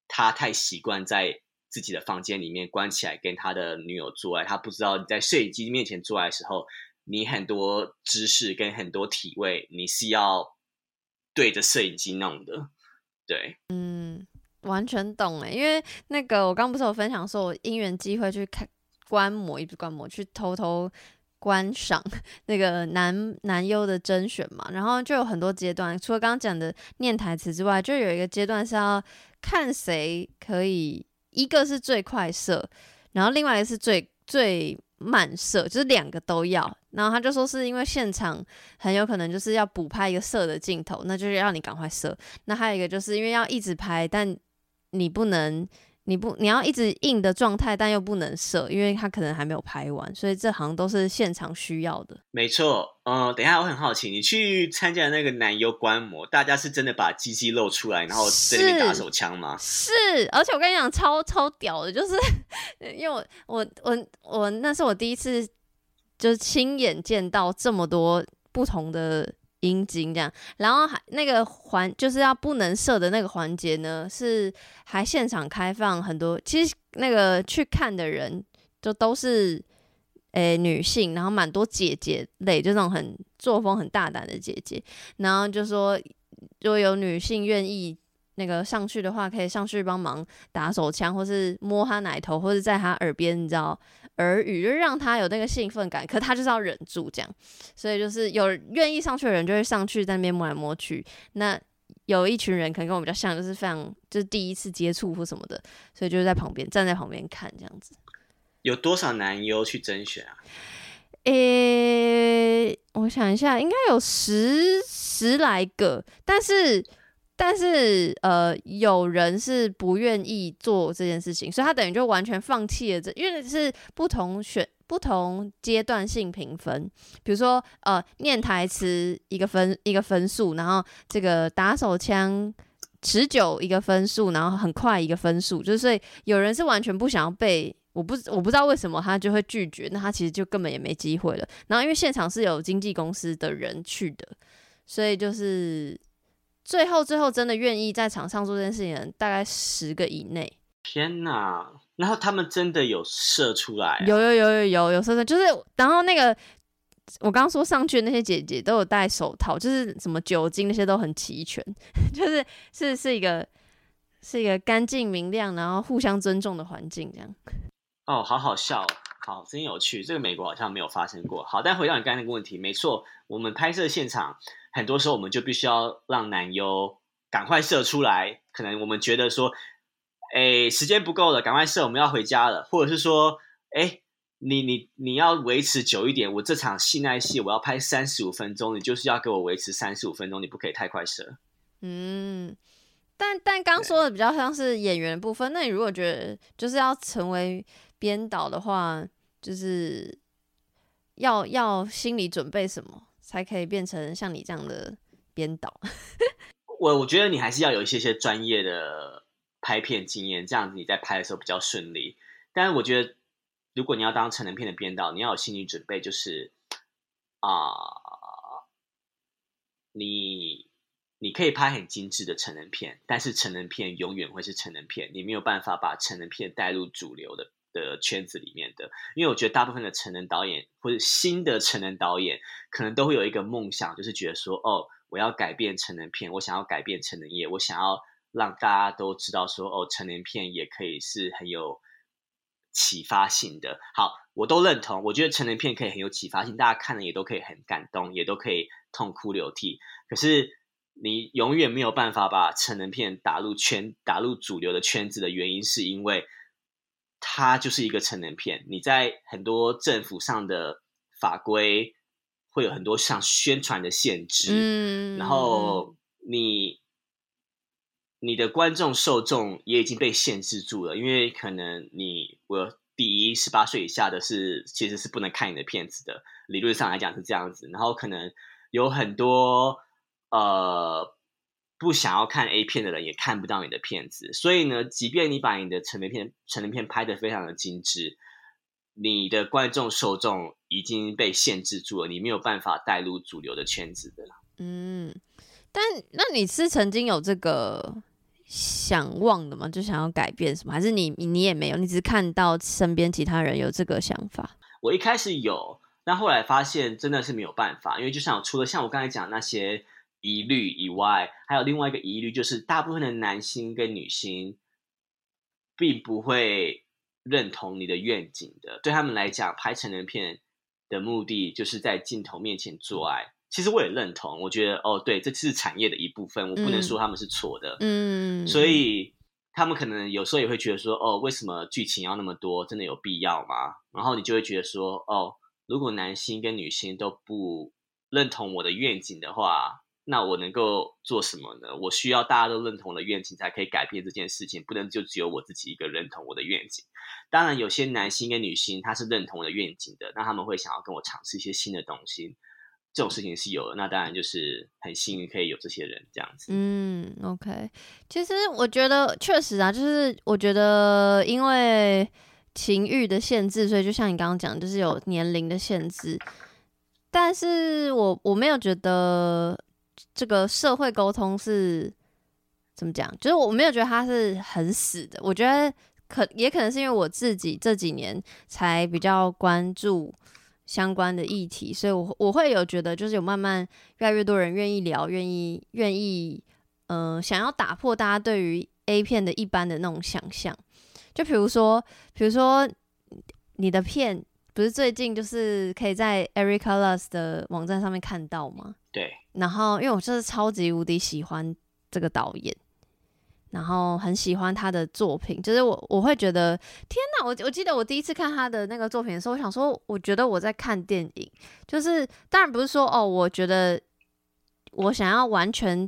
他太习惯在自己的房间里面关起来跟他的女友做爱，他不知道你在摄影机面前做爱的时候，你很多姿势跟很多体位，你是要对着摄影机弄的。对，嗯完全懂哎，因为那个我刚不是有分享说，我因缘机会去看观摩，也不是观摩，去偷偷观赏那个男男优的甄选嘛，然后就有很多阶段，除了刚刚讲的念台词之外，就有一个阶段是要看谁可以，一个是最快射，然后另外一个是最最慢射，就是两个都要。然后他就说是因为现场很有可能就是要补拍一个射的镜头，那就是要你赶快射。那还有一个就是因为要一直拍，但你不能。你不，你要一直硬的状态，但又不能射，因为他可能还没有拍完，所以这好像都是现场需要的。没错，嗯、等一下我很好奇，你去参加那个男优观摩，大家是真的把鸡鸡露出来，然后在那边打手枪吗？是，而且我跟你讲，超超屌的，就是因为我我我我那是我第一次就是亲眼见到这么多不同的阴茎这样，然后还那个环就是要不能射的那个环节呢，是还现场开放很多，其实那个去看的人就都是。诶、女性，然后蛮多姐姐类，就那种很作风很大胆的姐姐，然后就说，如果有女性愿意那个上去的话，可以上去帮忙打手枪，或是摸他奶头，或者在他耳边，你知道耳语，就让他有那个兴奋感。可他就是要忍住这样，所以就是有愿意上去的人就会上去在那边摸来摸去。那有一群人可能跟我比较像，就是非常就是第一次接触或什么的，所以就是在旁边站在旁边看这样子。有多少男优去甄选啊？诶、我想一下，应该有十十来个，但是但是呃，有人是不愿意做这件事情，所以他等于就完全放弃了这，因为是不同选不同阶段性评分，比如说呃，念台词一个分一个分数，然后这个打手枪。持久一个分数，然后很快一个分数，就是所以有人是完全不想要被，我不我不知道为什么他就会拒绝，那他其实就根本也没机会了。然后因为现场是有经纪公司的人去的，所以就是最后最后真的愿意在场上做这件事情的人，大概十个以内。天哪！然后他们真的有射出来、啊，有有有有有有时候就是，然后那个我刚刚说上去的那些姐姐都有戴手套，就是什么酒精那些都很齐全，就是是是一个是一个干净明亮，然后互相尊重的环境这样。哦，好好笑、哦，好，真有趣。这个美国好像没有发生过。好，但回到你刚才那个问题，没错，我们拍摄现场很多时候我们就必须要让男优赶快射出来。可能我们觉得说，哎，时间不够了，赶快射，我们要回家了，或者是说，哎，你你你要维持久一点，我这场性爱戏我要拍三十五分钟，你就是要给我维持三十五分钟，你不可以太快射。嗯，但但刚说的比较像是演员的部分，那你如果觉得就是要成为编导的话，就是要要心理准备什么，才可以变成像你这样的编导？我我觉得你还是要有一些些专业的拍片经验，这样子你在拍的时候比较顺利。但是我觉得，如果你要当成人片的编导，你要有心理准备，就是啊、你你可以拍很精致的成人片，但是成人片永远会是成人片，你没有办法把成人片带入主流的的圈子里面的。因为我觉得大部分的成人导演或者新的成人导演，可能都会有一个梦想，就是觉得说，哦，我要改变成人片，我想要改变成人业，我想要让大家都知道说，哦，成人片也可以是很有启发性的。好，我都认同，我觉得成人片可以很有启发性，大家看了也都可以很感动，也都可以痛哭流涕。可是你永远没有办法把成人片打入圈、打入主流的圈子的原因，是因为它就是一个成人片。你在很多政府上的法规会有很多像宣传的限制，嗯，然后你你的观众受众也已经被限制住了，因为可能你我第一十八岁以下的是其实是不能看你的片子的，理论上来讲是这样子，然后可能有很多呃不想要看 A 片的人也看不到你的片子，所以呢，即便你把你的成人片成人片拍得非常的精致，你的观众受众已经被限制住了，你没有办法带入主流的圈子的。嗯，但那你是曾经有这个想望的吗？就想要改变什么？还是你你也没有？你只是看到身边其他人有这个想法？我一开始有，但后来发现真的是没有办法，因为就像除了像我刚才讲那些疑虑以外，还有另外一个疑虑，就是大部分的男星跟女星并不会认同你的愿景的。对他们来讲，拍成人片的目的就是在镜头面前做爱。其实我也认同，我觉得哦，对，这是产业的一部分，我不能嗯说他们是错的。嗯，所以他们可能有时候也会觉得说，哦，为什么剧情要那么多？真的有必要吗？然后你就会觉得说，哦，如果男性跟女性都不认同我的愿景的话，那我能够做什么呢？我需要大家都认同的愿景，才可以改变这件事情，不能就只有我自己一个认同我的愿景。当然，有些男性跟女性他是认同我的愿景的，那他们会想要跟我尝试一些新的东西，这种事情是有的。那当然就是很幸运可以有这些人这样子。嗯，OK。其实我觉得确实啊，就是我觉得因为情欲的限制，所以就像你刚刚讲，就是有年龄的限制。但是我我没有觉得这个社会沟通是怎么讲，就是我没有觉得它是很死的。我觉得可也可能是因为我自己这几年才比较关注相关的议题，所以我我会有觉得就是有慢慢越来越多人愿意聊，愿意愿意嗯、想要打破大家对于 A 片的一般的那种想象。就比如说，比如说你的片不是最近就是可以在 Erica Lust 的网站上面看到吗？对，然后因为我就是超级无敌喜欢这个导演，然后很喜欢他的作品，就是我我会觉得天哪！我我记得我第一次看他的那个作品的时候，我想说，我觉得我在看电影，就是当然不是说哦，我觉得我想要完全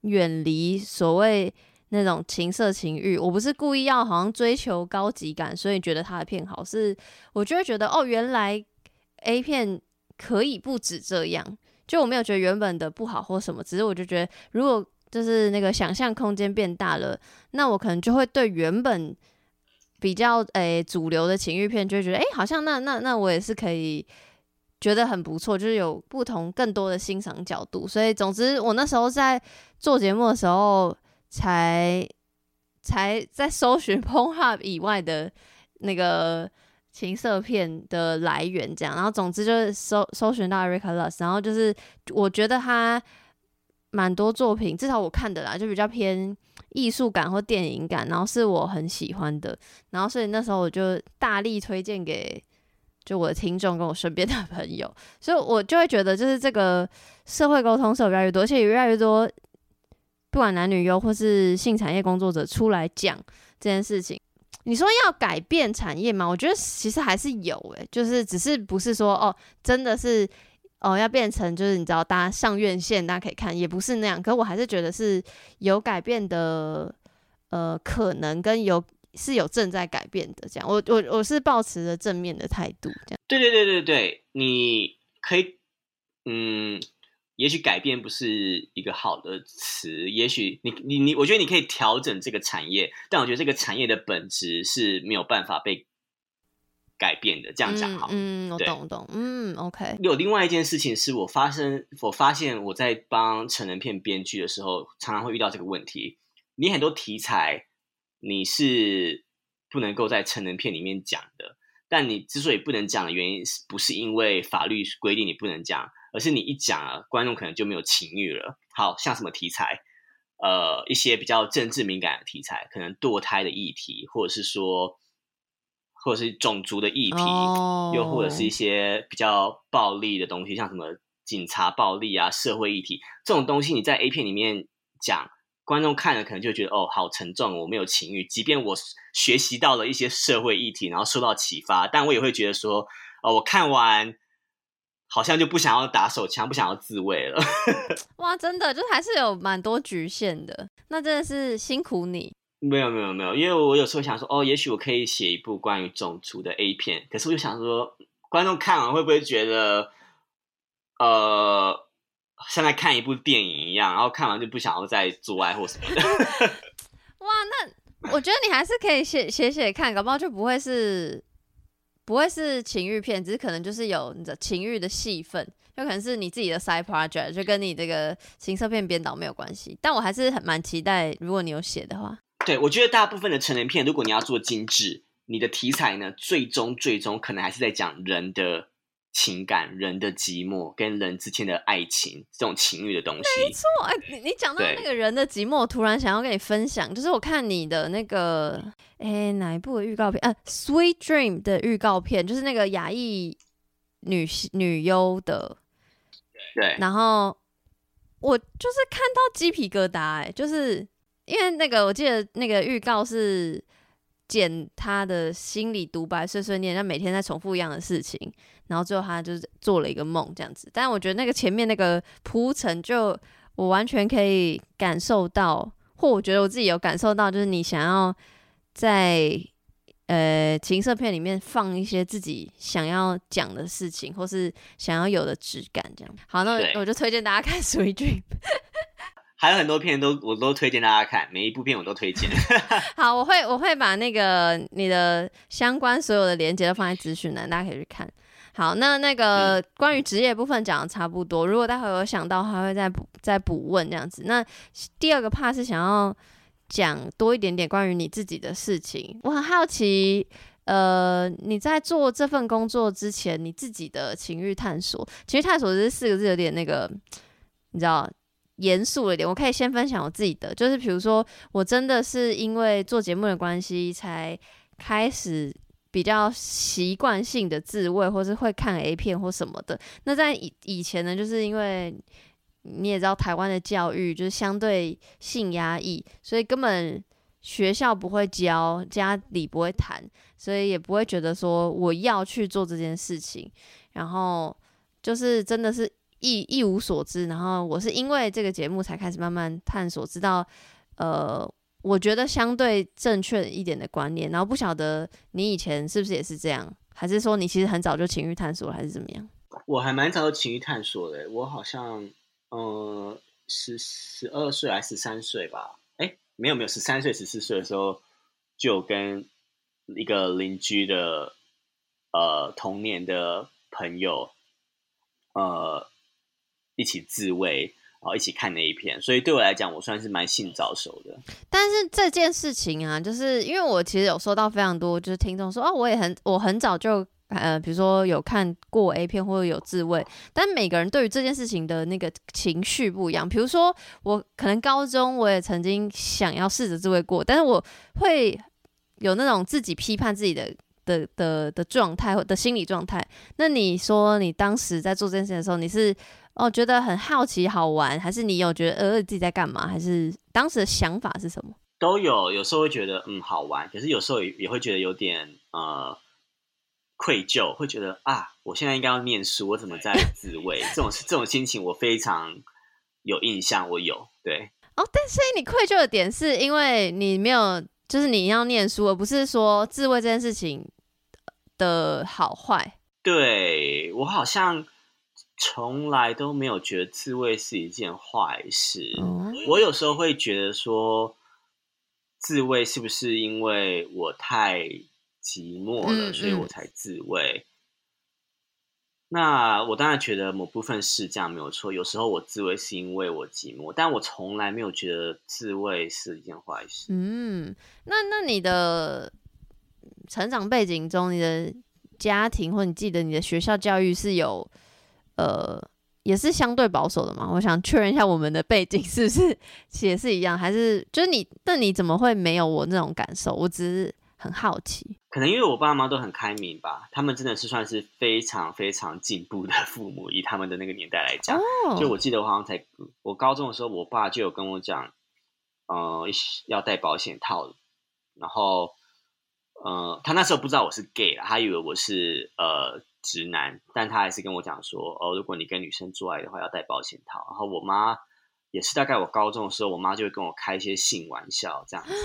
远离所谓那种情色情欲，我不是故意要好像追求高级感，所以觉得他的片好，是我就会觉得哦，原来 A 片可以不止这样。就我没有觉得原本的不好或什么，只是我就觉得，如果就是那个想象空间变大了，那我可能就会对原本比较诶、主流的情欲片，就会觉得诶、好像那那那我也是可以觉得很不错，就是有不同更多的欣赏角度。所以总之，我那时候在做节目的时候，才才在搜寻 Pornhub 以外的那个情色片的来源，这样，然后总之就是搜搜寻到 Erica Lust，然后就是我觉得他蛮多作品，至少我看的啦，就比较偏艺术感或电影感，然后是我很喜欢的，然后所以那时候我就大力推荐给就我的听众跟我身边的朋友，所以我就会觉得就是这个社会沟通是有越来越多，而且有越来越多不管男女优或是性产业工作者出来讲这件事情。你说要改变产业吗？我觉得其实还是有诶、就是只是不是说哦，真的是哦要变成就是你知道大家上院线大家可以看，也不是那样。可我还是觉得是有改变的呃可能，跟有是有正在改变的这样。我我我是抱持着正面的态度这样。对对对对对，你可以，嗯，也许改变不是一个好的词，也许你你你，我觉得你可以调整这个产业，但我觉得这个产业的本质是没有办法被改变的。这样讲好。嗯，嗯我懂我懂，嗯，OK，有另外一件事情是我发生，我发现我在帮成人片编剧的时候，常常会遇到这个问题。你很多题材你是不能够在成人片里面讲的，但你之所以不能讲的原因，是不是因为法律规定你不能讲，而是你一讲啊，观众可能就没有情欲了。好像什么题材，呃，一些比较政治敏感的题材，可能堕胎的议题，或者是说，或者是种族的议题，哦又或者是一些比较暴力的东西，像什么警察暴力啊、社会议题这种东西，你在 A 片里面讲，观众看了可能就会觉得哦，好沉重，我没有情欲。即便我学习到了一些社会议题，然后受到启发，但我也会觉得说，哦，我看完好像就不想要打手枪，不想要自卫了。哇，真的就还是有蛮多局限的，那真的是辛苦你。没有没有没有，因为我有时候想说，哦，也许我可以写一部关于种族的 A 片，可是我就想说，观众看完会不会觉得，呃，像在看一部电影一样，然后看完就不想要再做爱或什么的？哇，那我觉得你还是可以写写写看，搞不好就不会是不会是情欲片，只是可能就是有你的情欲的戏份，有可能是你自己的 side project，就跟你这个情色片编导没有关系。但我还是很蛮期待，如果你有写的话，对，我觉得大部分的成人片，如果你要做精致，你的题材呢，最终最终可能还是在讲人的情感、人的寂寞跟人之间的爱情这种情欲的东西。没错，哎你你讲到那个人的寂寞，我突然想要跟你分享，就是我看你的那个，哎，哪一部的预告片？呃，《Sweet Dream》的预告片，就是那个亚裔女女优的，对，然后我就是看到鸡皮疙瘩、哎，就是因为那个我记得那个预告是剪他的心理独白碎碎念，他每天在重复一样的事情，然后最后他就是做了一个梦这样子。但我觉得那个前面那个铺陈，就我完全可以感受到，或我觉得我自己有感受到，就是你想要在呃情色片里面放一些自己想要讲的事情，或是想要有的质感，这样。好，那我就推荐大家看《水军》。还有很多片都我都推荐大家看，每一部片我都推荐。好，我会我会把那个你的相关所有的连接都放在资讯栏，大家可以去看。好，那那个关于职业部分讲的差不多，如果待会有想到，还会再补再补问这样子。那第二个 part 是想要讲多一点点关于你自己的事情，我很好奇。呃，你在做这份工作之前，你自己的情欲探索，情欲探索这四个字有点那个，你知道，严肃了一点。我可以先分享我自己的，就是比如说，我真的是因为做节目的关系，才开始比较习惯性的自慰，或是会看 A 片或什么的。那在以以前呢，就是因为你也知道台湾的教育就是相对性压抑，所以根本学校不会教，家里不会谈，所以也不会觉得说我要去做这件事情。然后就是真的是一一无所知，然后我是因为这个节目才开始慢慢探索，知道呃，我觉得相对正确一点的观念。然后不晓得你以前是不是也是这样，还是说你其实很早就情欲探索，还是怎么样？我还蛮早就情欲探索的，我好像呃十十二岁还是十三岁吧？哎，没有没有，十三岁十四岁的时候就跟一个邻居的呃童年的朋友呃一起自慰，然后一起看那一片，所以对我来讲，我算是蛮性早熟的。但是这件事情啊，就是因为我其实有收到非常多，就是听众说哦，我也很我很早就呃，比如说有看过 A 片或者有自慰，但每个人对于这件事情的那个情绪不一样。比如说我可能高中我也曾经想要试着自慰过，但是我会有那种自己批判自己的。的的的状态或的心理状态，那你说你当时在做这件事情的时候，你是哦觉得很好奇好玩，还是你有觉得呃自己在干嘛，还是当时的想法是什么？都有，有时候会觉得嗯好玩，可是有时候也也会觉得有点呃愧疚，会觉得啊，我现在应该要念书，我怎么在 自慰？这种这种心情我非常有印象，我有对。哦，但所以你愧疚的点是因为你没有，就是你要念书，而不是说自慰这件事情的好坏。对我好像从来都没有觉得自慰是一件坏事。哦，我有时候会觉得说，自慰是不是因为我太寂寞了，嗯所以我才自慰？那我当然觉得某部分是这样没有错。有时候我自慰是因为我寂寞，但我从来没有觉得自慰是一件坏事。嗯，那那你的成长背景中，你的家庭或你记得你的学校教育是有呃也是相对保守的嘛？我想确认一下我们的背景是不是也是一样，还是就是你那你怎么会没有我那种感受？我只是很好奇。可能因为我爸妈都很开明吧，他们真的是算是非常非常进步的 父母，以他们的那个年代来讲。哦，就我记得我好像才我高中的时候，我爸就有跟我讲，呃，要戴保险套，然后，呃，他那时候不知道我是 gay 啦，他以为我是呃直男，但他还是跟我讲说，哦，如果你跟女生做爱的话，要戴保险套。然后我妈也是大概我高中的时候，我妈就会跟我开一些性玩笑这样子。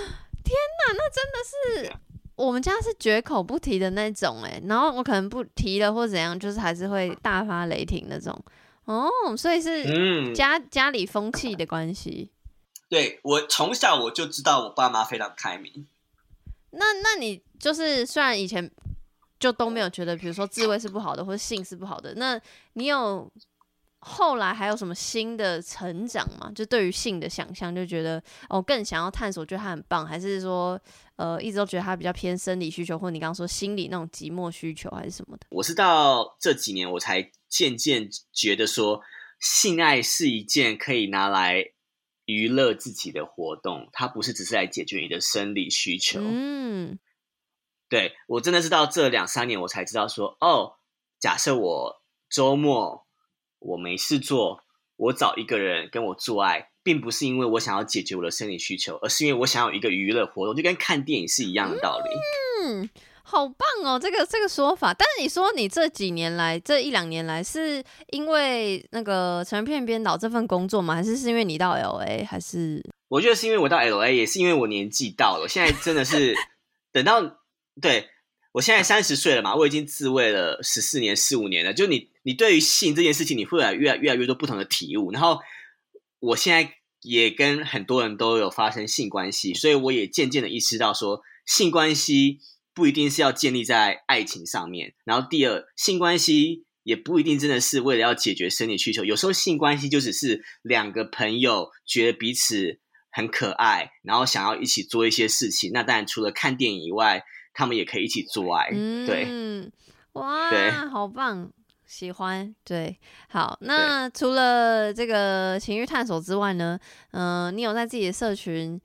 是我们家是绝口不提的那种哎、然后我可能不提了或怎样，就是还是会大发雷霆那种。哦，所以是嗯，家、家里风气的关系。对我从小我就知道我爸妈非常开明。那那你就是虽然以前就都没有觉得，比如说自慰是不好的，或者性是不好的，那你有后来还有什么新的成长吗？就对于性的想象，就觉得哦更想要探索，觉得它很棒，还是说呃一直都觉得它比较偏生理需求，或者你刚刚说心理那种寂寞需求，还是什么的？我是到这几年我才渐渐觉得说，性爱是一件可以拿来娱乐自己的活动，它不是只是来解决你的生理需求。嗯，对我真的是到这两三年我才知道说，哦，假设我周末我没事做，我找一个人跟我做爱，并不是因为我想要解决我的生理需求，而是因为我想要有一个娱乐活动，就跟看电影是一样的道理。嗯，好棒哦，这个这个说法。但是你说你这几年来，这一两年来，是因为那个成人片编导这份工作吗？还是是因为你到 L A？还是我觉得是因为我到 L A，也是因为我年纪到了，我现在真的是 等到对我现在三十岁了嘛，我已经自慰了十四年、四五年了。就你，你对于性这件事情，你会有越来越来越多不同的体悟。然后我现在也跟很多人都有发生性关系，所以我也渐渐的意识到说，性关系不一定是要建立在爱情上面。然后第二，性关系也不一定真的是为了要解决生理需求，有时候性关系就只是两个朋友觉得彼此很可爱，然后想要一起做一些事情。那当然除了看电影以外，他们也可以一起做爱。对，嗯，哇对，好棒，喜欢。对，好，那除了这个情欲探索之外呢，嗯、你有在自己的社群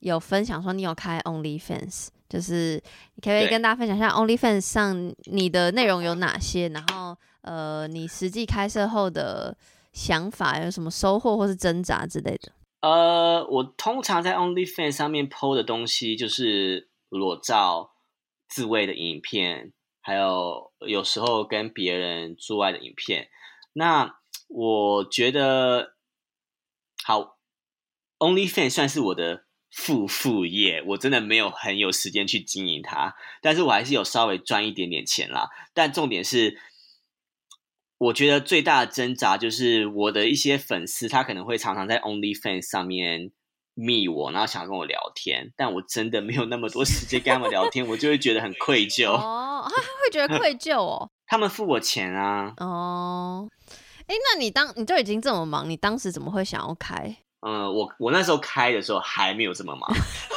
有分享说你有开 OnlyFans，就是你可不可以跟大家分享一下 OnlyFans 上你的内容有哪些？然后呃，你实际开设后的想法有什么收获或是挣扎之类的？呃，我通常在 OnlyFans 上面 PO 的东西就是裸照、自慰的影片，还有有时候跟别人做爱的影片。那我觉得，好，OnlyFans 算是我的副副业，我真的没有很有时间去经营它，但是我还是有稍微赚一点点钱啦。但重点是，我觉得最大的挣扎就是我的一些粉丝，他可能会常常在 OnlyFans 上面密我，然后想跟我聊天，但我真的没有那么多时间跟他们聊天，我就会觉得很 愧疚。哦，他会觉得愧 疚哦。他们付我钱啊，哦，哎，那你当你就已经这么忙，你当时怎么会想要开？嗯，我我那时候开的时候还没有这么忙，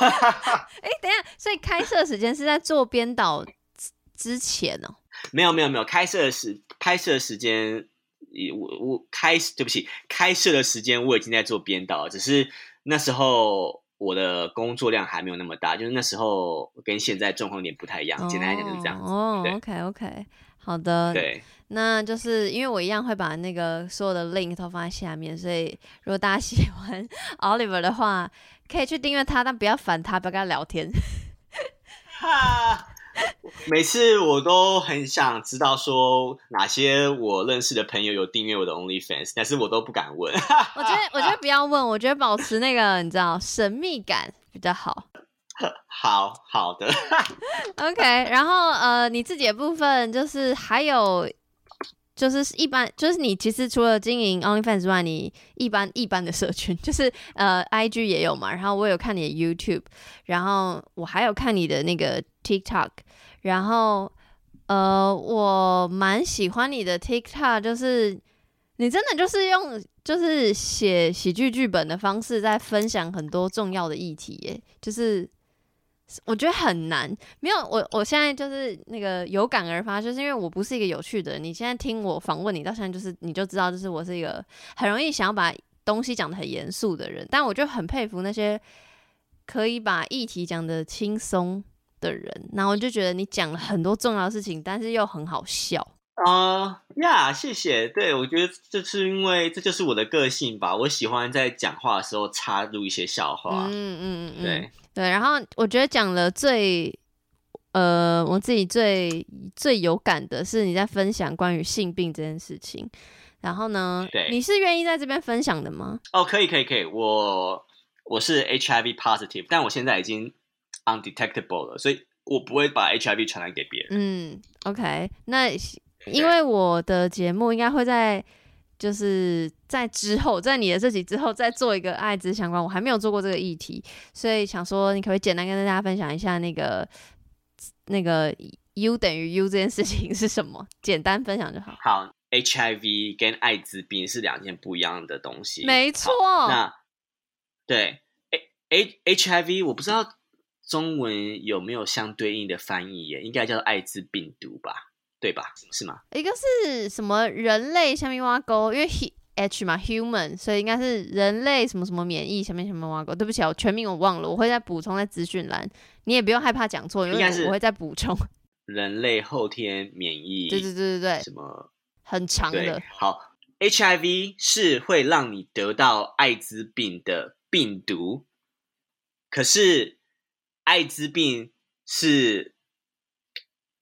哎，等一下，所以开设时间是在做编导之之前哦。没有没有没有，开设的时拍摄的时间，我我开对不起，开设的时间我已经在做编导了，只是那时候我的工作量还没有那么大，就是那时候跟现在状况有点不太一样，简单来讲就是这样子。哦，OK OK，好的，对，那就是因为我一样会把那个所有的 link 都放在下面，所以如果大家喜欢 Oliver 的话，可以去订阅他，但不要烦他，不要跟他聊天。哈，每次我都很想知道说哪些我认识的朋友有订阅我的 OnlyFans，但是我都不敢问。我觉得，我觉得不要问，我觉得保持那个你知道神秘感比较好。好好的，OK，然后呃，你自己的部分就是还有。就是一般，就是你其实除了经营 OnlyFans 之外，你一般一般的社群，就是呃 IG 也有嘛，然后我有看你的 YouTube，然后我还有看你的那个 TikTok，然后呃我蛮喜欢你的 TikTok，就是你真的就是用就是写喜剧剧本的方式在分享很多重要的议题，耶，就是我觉得很难。没有我，我现在就是那个有感而发，就是因为我不是一个有趣的人。你现在听我访问你，到现在就是你就知道，就是我是一个很容易想要把东西讲的很严肃的人。但我就很佩服那些可以把议题讲的轻松的人。然后我就觉得你讲了很多重要的事情，但是又很好笑。啊呀，谢谢。对我觉得这是因为这就是我的个性吧，我喜欢在讲话的时候插入一些笑话。嗯嗯嗯嗯，对，对，然后我觉得讲了最，呃，我自己最最有感的是你在分享关于性病这件事情。然后呢，对你是愿意在这边分享的吗？哦，可以可以可以，我我是 HIV positive，但我现在已经 undetectable 了，所以我不会把 HIV 传染给别人。嗯，OK，那因为我的节目应该会在。就是在之后，在你的这集之后再做一个艾滋相关，我还没有做过这个议题，所以想说你可不可以简单跟大家分享一下那个那个 U 等于 U 这件事情是什么？简单分享就好。好，HIV 跟艾滋病是两件不一样的东西。没错，那对 H HIV，我不知道中文有没有相对应的翻译耶，应该叫做艾滋病毒吧？对吧？是吗？一个是什么人类下面挖沟，因为 he H 嘛 human，所以应该是人类什么什么免疫下面下面挖沟。对不起，我全名我忘了，我会再补充在资讯栏，你也不用害怕讲错，因为我会再补充。人类后天免疫，对对对对对，什么？很长的，，好 HIV 是会让你得到艾滋病的病毒，可是艾滋病是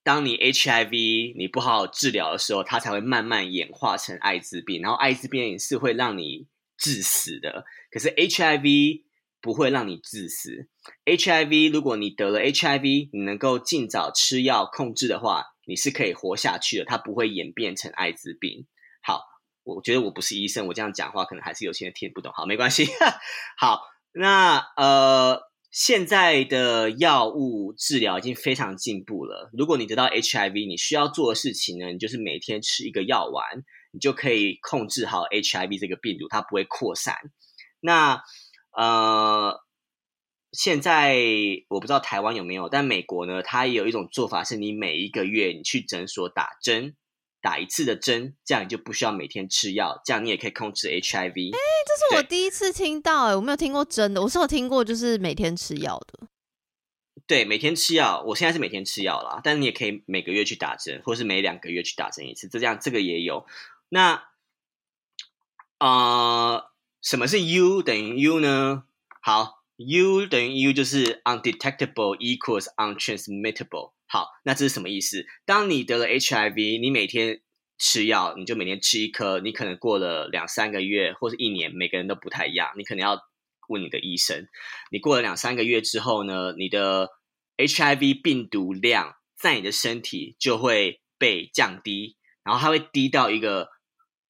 当你 HIV 你不好好治疗的时候，它才会慢慢演化成艾滋病，然后艾滋病是会让你致死的，可是 HIV 不会让你致死。HIV 如果你得了 HIV，你能够尽早吃药控制的话，你是可以活下去的，它不会演变成艾滋病。好，我觉得我不是医生，我这样讲话可能还是有些人听不懂。好，没关系。好，那呃，现在的药物治疗已经非常进步了。如果你得到 HIV，你需要做的事情呢，你就是每天吃一个药丸，你就可以控制好 HIV 这个病毒，它不会扩散。那呃，现在我不知道台湾有没有，但美国呢，它也有一种做法，是你每一个月你去诊所打针，打一次的针，这样你就不需要每天吃药，这样你也可以控制 HIV。哎这是我第一次听到、哎，我没有听过真的，我是有听过就是每天吃药的。对，每天吃药，我现在是每天吃药啦，但你也可以每个月去打针，或是每两个月去打针一次，这样这个也有。那呃，什么是 U 等于 U 呢？好，U 等于 U 就是 undetectable equals untransmittable。好，那这是什么意思？当你得了 HIV，你每天吃药，你就每天吃一颗，你可能过了两三个月或者一年，每个人都不太一样，你可能要问你的医生。你过了两三个月之后呢，你的 HIV 病毒量在你的身体就会被降低，然后它会低到一个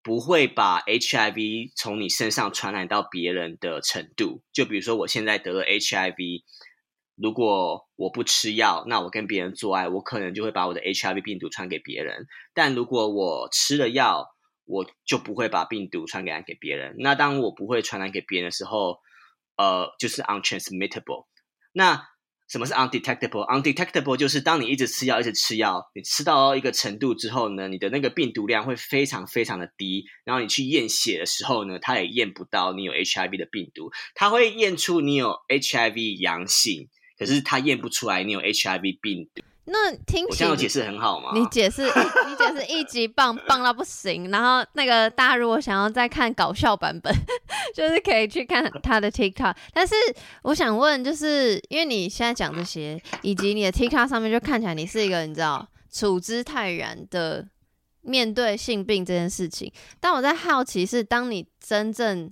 不会把 HIV 从你身上传染到别人的程度。就比如说我现在得了 HIV，如果我不吃药，那我跟别人做爱，我可能就会把我的 HIV 病毒传给别人。但如果我吃了药，我就不会把病毒传染给别人。那当我不会传染给别人的时候，呃，就是 untransmittable。那什么是 undetectable？undetectable 就是当你一直吃药，一直吃药，你吃到一个程度之后呢，你的那个病毒量会非常非常的低，然后你去验血的时候呢，它也验不到你有 HIV 的病毒，它会验出你有 HIV 阳性，可是它验不出来你有 HIV 病毒。那听起我这样解释很好吗？你解释，你解释一级棒棒到不行。然后那个大家如果想要再看搞笑版本，就是可以去看他的 TikTok。但是我想问，就是因为你现在讲这些，以及你的 TikTok 上面就看起来你是一个你知道处之泰然的面对性病这件事情。但我在好奇是，当你真正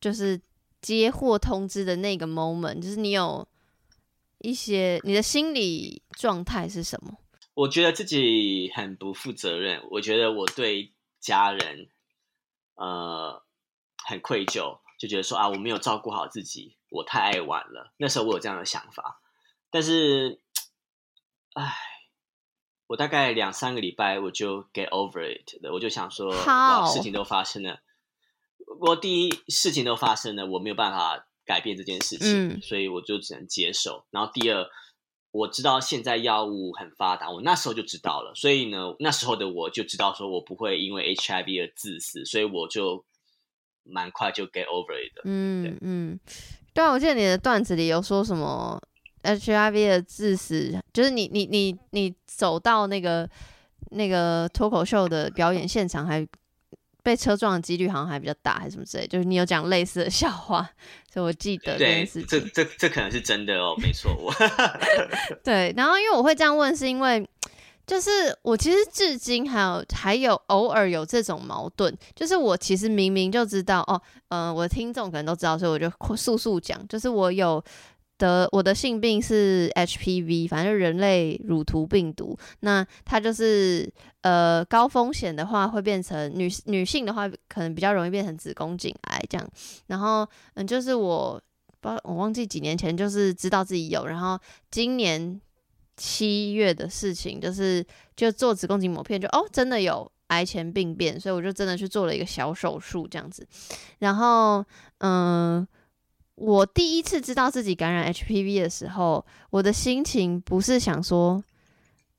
就是接获通知的那个 moment，就是你有一些你的心理状态是什么？我觉得自己很不负责任，我觉得我对家人，呃，很愧疚，就觉得说啊，我没有照顾好自己，我太爱玩了。那时候我有这样的想法，但是，唉，我大概两三个礼拜我就 get over it 了，我就想说，哇，事情都发生了，我第一事情都发生了，我没有办法改变这件事情，嗯所以我就只能接受。然后第二，我知道现在药物很发达，我那时候就知道了，所以呢，那时候的我就知道说我不会因为 HIV 而致死，所以我就蛮快就 get over it 的。嗯嗯，对啊，我记得你的段子里有说什么 HIV 的致死，就是你你你你走到那个那个脱口秀的表演现场，还被车撞的几率好像还比较大，还是什么之类，就是你有讲类似的笑话，所以我记得这件对，事这情。这这可能是真的哦，没错，我 对，然后因为我会这样问，是因为就是我其实至今还有还有偶尔有这种矛盾，就是我其实明明就知道哦，呃，我的听众可能都知道，所以我就速速讲，就是我有得我的性病是 HPV，反正人类乳头病毒，那它就是呃高风险的话会变成女女性的话可能比较容易变成子宫颈癌这样，然后嗯就是我。不我忘记几年前就是知道自己有，然后今年七月的事情，就是就做子宫颈抹片，就哦真的有癌前病变，所以我就真的去做了一个小手术这样子。然后嗯，我第一次知道自己感染 HPV 的时候，我的心情不是想说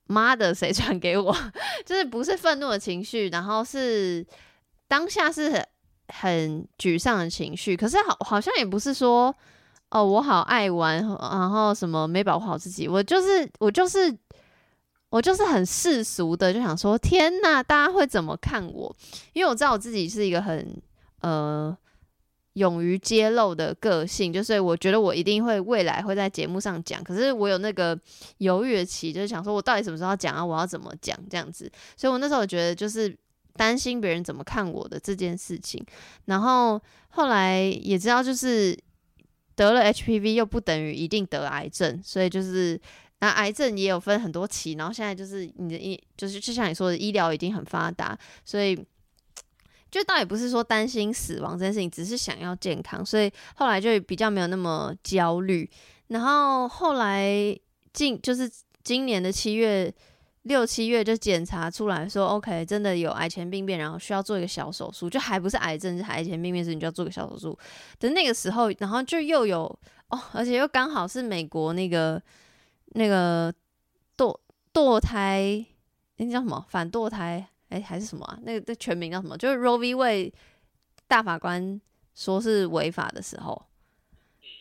妈的谁传给我，就是不是愤怒的情绪，然后是当下是很很沮丧的情绪，可是好好像也不是说。哦，我好爱玩，然后什么没保护好自己，我就是我就是我就是很世俗的，就想说天呐，大家会怎么看我？因为我知道我自己是一个很呃勇于揭露的个性，就是我觉得我一定会未来会在节目上讲，可是我有那个犹豫的期，就是想说我到底什么时候讲啊？我要怎么讲这样子？所以我那时候觉得就是担心别人怎么看我的这件事情，然后后来也知道就是得了 HPV 又不等于一定得癌症，所以就是。那癌症也有分很多期，然后现在就是你的医，就是就像你说的，医疗已经很发达，所以就倒也不是说担心死亡这件事情，只是想要健康，所以后来就比较没有那么焦虑。然后后来近就是今年的七月六七月就检查出来说，OK，真的有癌前病变，然后需要做一个小手术，就还不是癌症，是癌前病变，所以你就要做个小手术的那个时候，然后就又有哦，而且又刚好是美国那个。那个堕堕胎，那叫什么反堕胎？哎，还是什么啊？那个的全名叫什么？就是 Roe v. Wade 大法官说是违法的时候，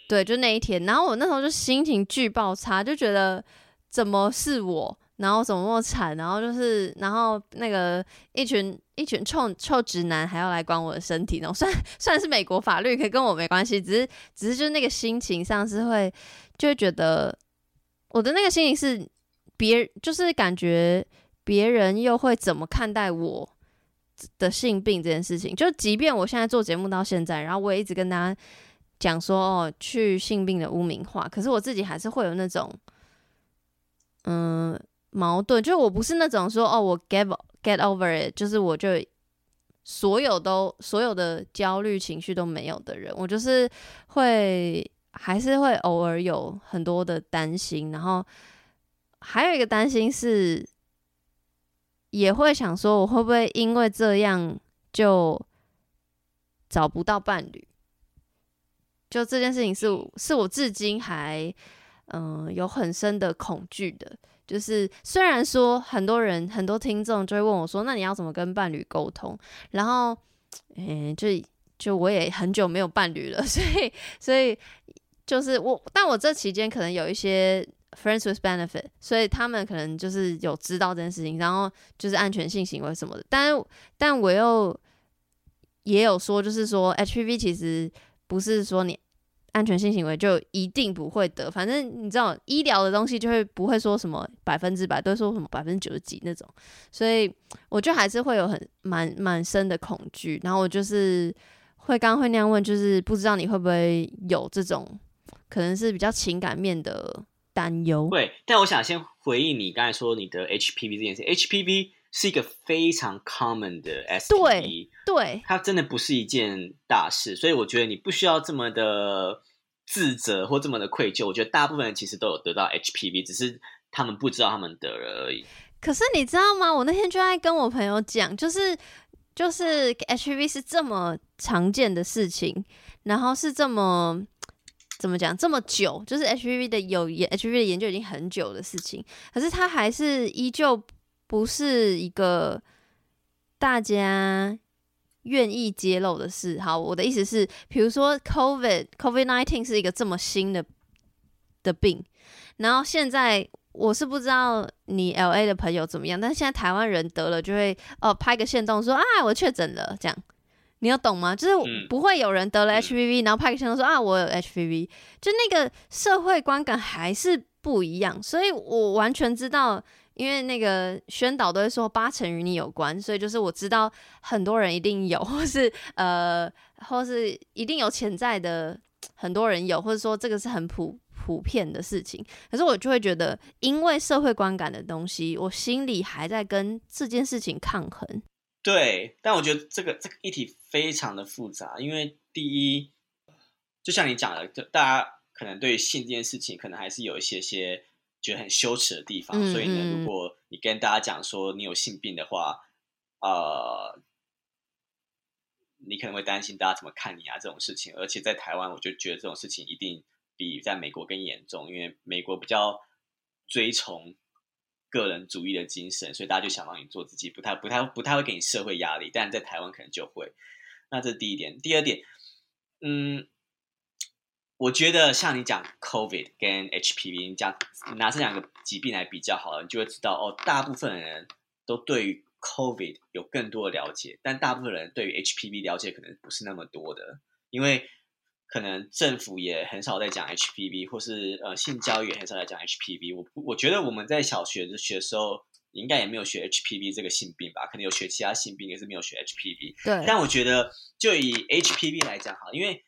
对，就那一天。然后我那时候就心情巨爆差，就觉得怎么是我，然后怎么那么惨，然后就是，然后那个一群一群臭臭直男还要来管我的身体，然后 虽然虽然是美国法律，可跟我没关系，只是只是就是那个心情上是会就会觉得。我的那个心情是，别就是感觉别人又会怎么看待我的性病这件事情？就即便我现在做节目到现在，然后我也一直跟大家讲说哦，去性病的污名化，可是我自己还是会有那种嗯矛盾，就我不是那种说哦，我 get get over it，就是我就所有都所有的焦虑情绪都没有的人，我就是会。还是会偶尔有很多的担心，然后还有一个担心是，也会想说我会不会因为这样就找不到伴侣？就这件事情是是我至今还嗯、有很深的恐惧的。就是虽然说很多人很多听众就会问我说，那你要怎么跟伴侣沟通？然后嗯、就就我也很久没有伴侣了，所 以所以。就是我，但我这期间可能有一些 friends with benefit，所以他们可能就是有知道这件事情，然后就是安全性行为什么的。但但我又也有说，就是说 HPV 其实不是说你安全性行为就一定不会得，反正你知道医疗的东西就会不会说什么百分之百，都说什么百分之九十几那种，所以我就还是会有很蛮蛮深的恐惧。然后我就是会刚刚会那样问，就是不知道你会不会有这种。可能是比较情感面的担忧。对，但我想先回应你刚才说你的 HPV 这件事。HPV 是一个非常 common 的 STD，对，它真的不是一件大事，所以我觉得你不需要这么的自责或这么的愧疚。我觉得大部分人其实都有得到 HPV，只是他们不知道他们得了而已。可是你知道吗？我那天就在跟我朋友讲，就是就是 HPV 是这么常见的事情，然后是这么。怎么讲这么久？就是 HPV 的有 HPV 的研究已经很久的事情，可是它还是依旧不是一个大家愿意揭露的事。好，我的意思是，比如说 COVID COVID nineteen 是一个这么新的的病，然后现在我是不知道你 LA 的朋友怎么样，但是现在台湾人得了就会哦拍个线动说啊我确诊了这样。你要懂吗？就是不会有人得了 HPV，、嗯、然后拍个相说啊，我有 HPV，就那个社会观感还是不一样。所以我完全知道，因为那个宣导都会说八成与你有关，所以就是我知道很多人一定有，或是呃，或是一定有潜在的很多人有，或者说这个是很普普遍的事情。可是我就会觉得，因为社会观感的东西，我心里还在跟这件事情抗衡。对，但我觉得这个这个议题非常的复杂，因为第一，就像你讲的，就大家可能对性这件事情，可能还是有一些些觉得很羞耻的地方，嗯、所以呢，如果你跟大家讲说你有性病的话，呃，你可能会担心大家怎么看你啊这种事情，而且在台湾，我就觉得这种事情一定比在美国更严重，因为美国比较追崇。个人主义的精神，所以大家就想让你做自己，不太、不太、不太会给你社会压力。但在台湾可能就会。那这是第一点。第二点，嗯，我觉得像你讲 COVID 跟 HPV，你讲拿这两个疾病来比较好了，你就会知道哦，大部分人都对于 COVID 有更多的了解，但大部分人对于 HPV 了解可能不是那么多的，因为可能政府也很少在讲 HPV，或是呃性教育也很少在讲 HPV。我我觉得我们在小学的学的时候，应该也没有学 HPV 这个性病吧，可能有学其他性病，也是没有学 HPV。对，但我觉得，就以 HPV 来讲哈，因为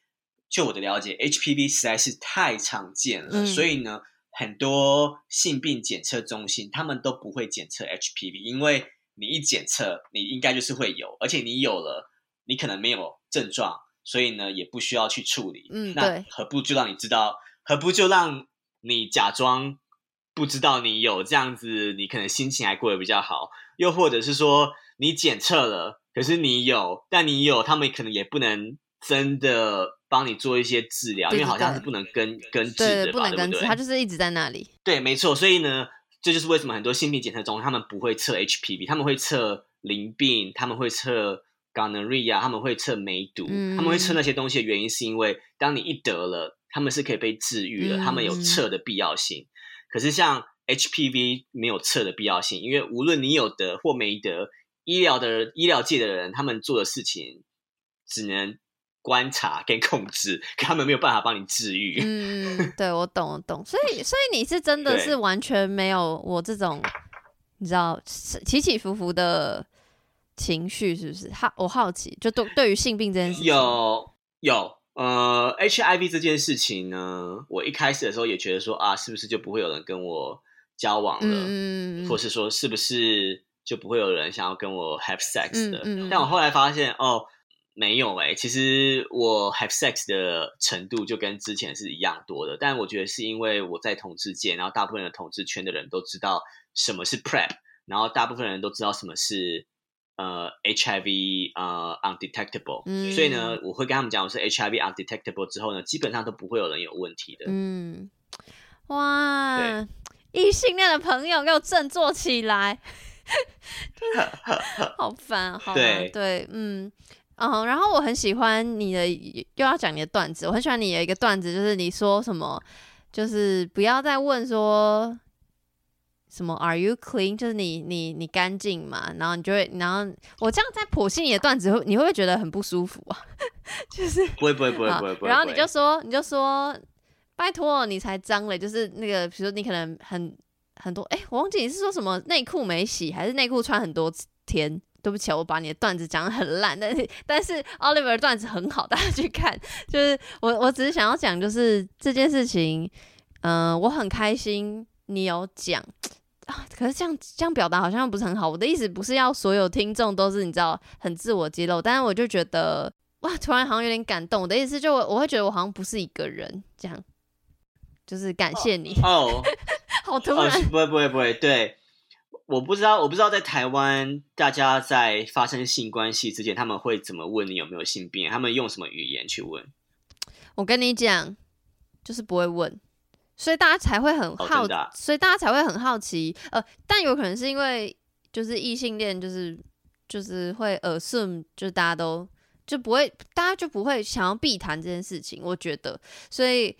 就我的了解，HPV 实在是太常见了，嗯所以呢，很多性病检测中心他们都不会检测 HPV，因为你一检测，你应该就是会有，而且你有了，你可能没有症状，所以呢，也不需要去处理。嗯那何不就让你知道，何不就让你假装不知道你有这样子，你可能心情还过得比较好。又或者是说你检测了，可是你有，但你有，他们可能也不能真的帮你做一些治疗，对因为好像是不能根根治对，的吧，不能根治，对不对它就是一直在那里。对，没错。所以呢，这就是为什么很多性病检测中他们不会测 HPV，他们会测淋病，他们会测 gonorrhea，他们会测梅毒，嗯他们会测那些东西的原因是因为当你一得了，他们是可以被治愈的，他们有嗯测的必要性。可是像 HPV 没有测的必要性，因为无论你有得或没得，医疗的医疗界的人他们做的事情只能观察跟控制，可他们没有办法帮你治愈。嗯，对我懂，我懂。所以，所以你是真的是完全没有我这种，你知道起起伏伏的情绪，是不是？好，我好奇，就对对于性病这件事情，有有，呃，HIV 这件事情呢，我一开始的时候也觉得说啊，是不是就不会有人跟我交往了，嗯或是说是不是就不会有人想要跟我 have sex 的？嗯嗯但我后来发现哦，没有诶、其实我 have sex 的程度就跟之前是一样多的，但我觉得是因为我在同志界，然后大部分的同志圈的人都知道什么是 prep，然后大部分人都知道什么是。呃，HIV 呃 undetectable，、嗯。所以呢，我会跟他们讲我是 HIV undetectable 之后呢，基本上都不会有人有问题的。嗯，哇，异性恋的朋友给我振作起来，就 是好烦，好对。烦，对，嗯。嗯，然后我很喜欢你的，又要讲你的段子，我很喜欢你的一个段子，就是你说什么，就是不要再问说什么 Are you clean？就是你你你干净嘛，然后你就会，然后我这样在剖析你的段子，会你会不会觉得很不舒服啊？就是不会不会不会不会。然后你就说，你就说，拜托，你才脏嘞，就是那个，比如说你可能很很多，哎、我忘记你是说什么内裤没洗，还是内裤穿很多天？对不起，我把你的段子讲的很烂，但是但是 Oliver 的段子很好，大家去看。就是我我只是想要讲，就是这件事情，嗯、我很开心你有讲。啊，可是这样这样表达好像不是很好。我的意思不是要所有听众都是你知道很自我揭露，但是我就觉得哇，突然好像有点感动。我的意思就我我会觉得我好像不是一个人，这样就是感谢你，哦 好突哦，然是不会不会不会，对，我不知道我不知道在台湾大家在发生性关系之前，他们会怎么问你有没有性病？他们用什么语言去问？我跟你讲，就是不会问，所以大家才会很好，所以大家才会很好奇。呃，但有可能是因为就是异性恋，就是就是会 assume，就是大家都就不会，大家就不会想要避谈这件事情。我觉得，所以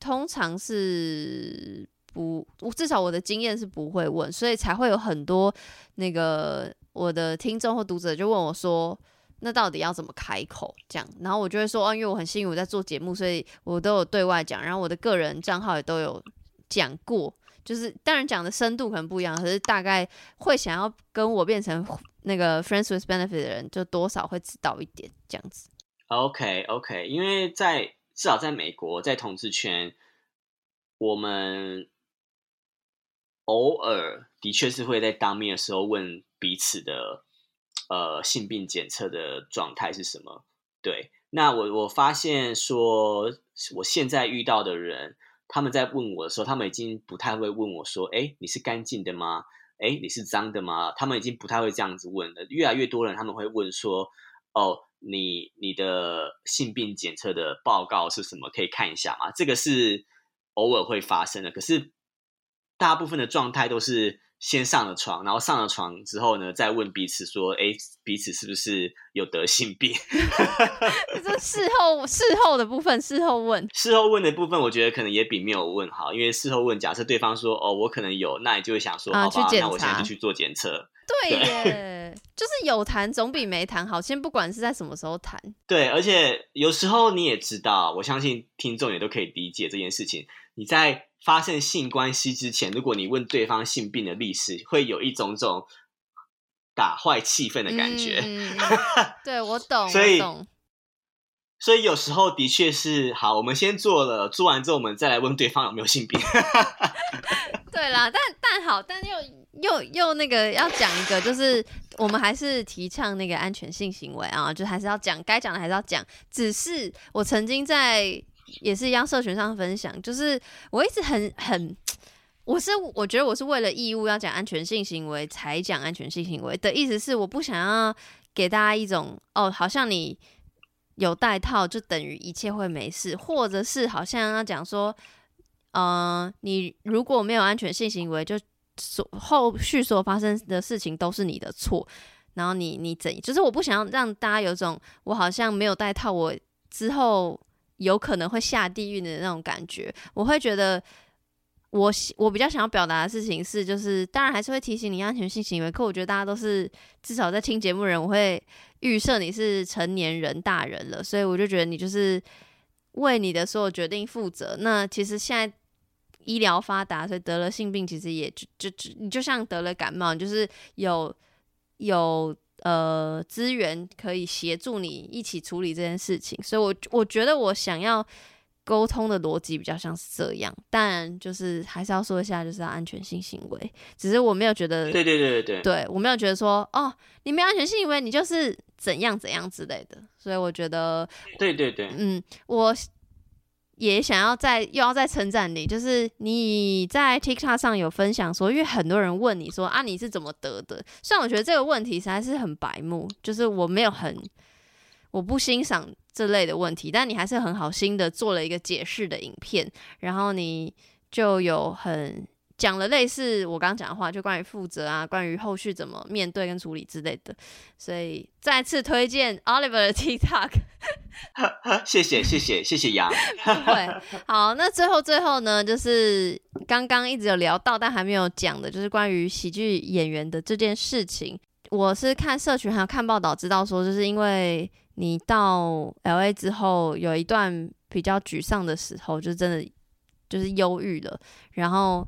通常是不，我至少我的经验是不会问，所以才会有很多那个我的听众或读者就问我说。那到底要怎么开口？这样，然后我就会说，哦，因为我很幸运我在做节目，所以我都有对外讲，然后我的个人账号也都有讲过，就是当然讲的深度可能不一样，可是大概会想要跟我变成那个 friends with benefit 的人，就多少会知道一点这样子。OK OK，因为在至少在美国，在同志圈，我们偶尔的确是会在当面的时候问彼此的呃性病检测的状态是什么。对，那我我发现说，我现在遇到的人，他们在问我的时候，他们已经不太会问我说：“哎，你是干净的吗？哎，你是脏的吗？”他们已经不太会这样子问了。越来越多人他们会问说：“哦，你你的性病检测的报告是什么？可以看一下吗？”这个是偶尔会发生的，可是大部分的状态都是先上了床，然后上了床之后呢，再问彼此说，哎，彼此是不是有得性病？这事后事后的部分，事后问。事后问的部分，我觉得可能也比没有问好，因为事后问，假设对方说，哦，我可能有，那你就会想说，好吧，啊去检那我现在就去做检测。对耶，就是有谈总比没谈好。先不管是在什么时候谈，对，而且有时候你也知道，我相信听众也都可以理解这件事情。你在发生性关系之前，如果你问对方性病的历史，会有一种种打坏气氛的感觉。对我懂，所以。所以有时候的确是好，我们先做了，做完之后我们再来问对方有没有性病。对啦，但但好，但又又又那个要讲一个，就是我们还是提倡那个安全性行为啊，就还是要讲该讲的还是要讲。只是我曾经在也是一样社群上分享，就是我一直很很。我是我觉得我是为了义务要讲安全性行为才讲安全性行为的意思是我不想要给大家一种哦，好像你有带套就等于一切会没事，或者是好像要讲说，呃，你如果没有安全性行为，就所后续所发生的事情都是你的错，然后你你怎，就是我不想要让大家有种我好像没有带套，我之后有可能会下地狱的那种感觉，我会觉得。我我比较想要表达的事情是，就是当然还是会提醒你安全性行为，可我觉得大家都是至少在听节目人，我会预设你是成年人大人了，所以我就觉得你就是为你的所有决定负责。那其实现在医疗发达，所以得了性病，其实也就就就你就像得了感冒，就是有有呃资源可以协助你一起处理这件事情。所以我我觉得我想要沟通的逻辑比较像是这样，但就是还是要说一下，就是要安全性行为。只是我没有觉得对对对对对，对我没有觉得说哦，你没有安全性行为，你就是怎样怎样之类的。所以我觉得，对对对，嗯，我也想要再又要再称赞你，就是你在 TikTok 上有分享说，因为很多人问你说啊，你是怎么得的？虽然我觉得这个问题实在是很白目，就是我没有很我不欣赏这类的问题，但你还是很好心的做了一个解释的影片，然后你就有很讲了类似我刚刚讲的话，就关于负责啊，关于后续怎么面对跟处理之类的，所以再次推荐 Oliver 的 TikTok。谢谢谢谢谢谢杨。对，好，那最后最后呢，就是刚刚一直有聊到，但还没有讲的，就是关于喜剧演员的这件事情。我是看社群还有看报道，知道说，就是因为你到 L A 之后，有一段比较沮丧的时候，就真的就是忧郁了，然后。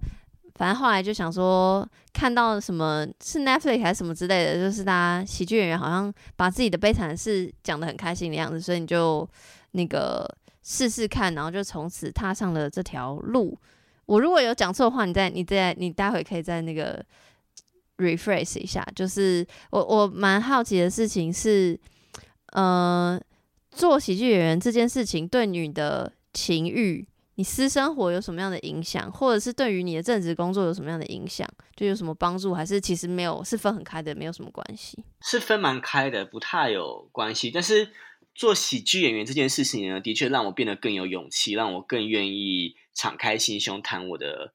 反正后来就想说，看到什么是 Netflix 还是什么之类的，就是大家喜剧演员好像把自己的悲惨事讲得很开心的样子，所以你就那个试试看，然后就从此踏上了这条路。我如果有讲错的话，你再你再你待会可以再那个 rephrase 一下。就是我我蛮好奇的事情是，呃，做喜剧演员这件事情对你的情欲。你私生活有什么样的影响，或者是对于你的正职工作有什么样的影响？就有什么帮助，还是其实没有，是分很开的，没有什么关系？是分蛮开的，不太有关系。但是做喜剧演员这件事情呢，的确让我变得更有勇气，让我更愿意敞开心胸谈我的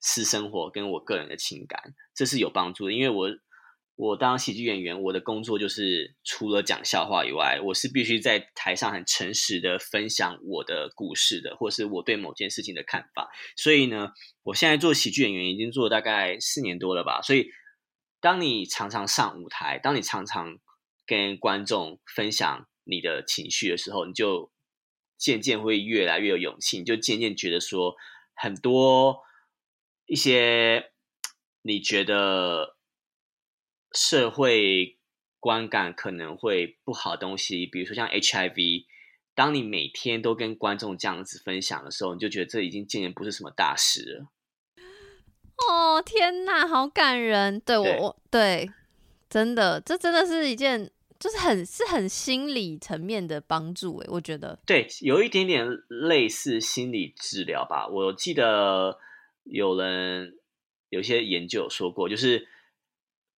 私生活跟我个人的情感，这是有帮助的。因为我我当喜剧演员，我的工作就是除了讲笑话以外，我是必须在台上很诚实的分享我的故事的，或是我对某件事情的看法。所以呢，我现在做喜剧演员已经做大概四年多了吧。所以，当你常常上舞台，当你常常跟观众分享你的情绪的时候，你就渐渐会越来越有勇气，你就渐渐觉得说，很多一些你觉得。社会观感可能会不好的东西，比如说像 HIV，当你每天都跟观众这样子分享的时候，你就觉得这已经渐渐不是什么大事了。哦天哪，好感人！对我，对我对，真的，这真的是一件，就是很是很心理层面的帮助诶，我觉得。对，有一点点类似心理治疗吧。我记得有人有些研究有说过，就是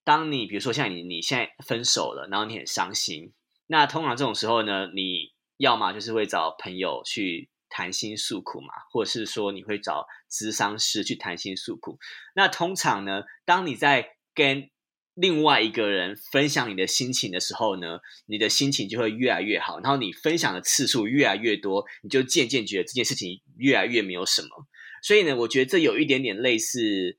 当你比如说像你你现在分手了，然后你很伤心，那通常这种时候呢，你要么就是会找朋友去谈心诉苦嘛，或者是说你会找咨商师去谈心诉苦。那通常呢，当你在跟另外一个人分享你的心情的时候呢，你的心情就会越来越好，然后你分享的次数越来越多，你就渐渐觉得这件事情越来越没有什么。所以呢，我觉得这有一点点类似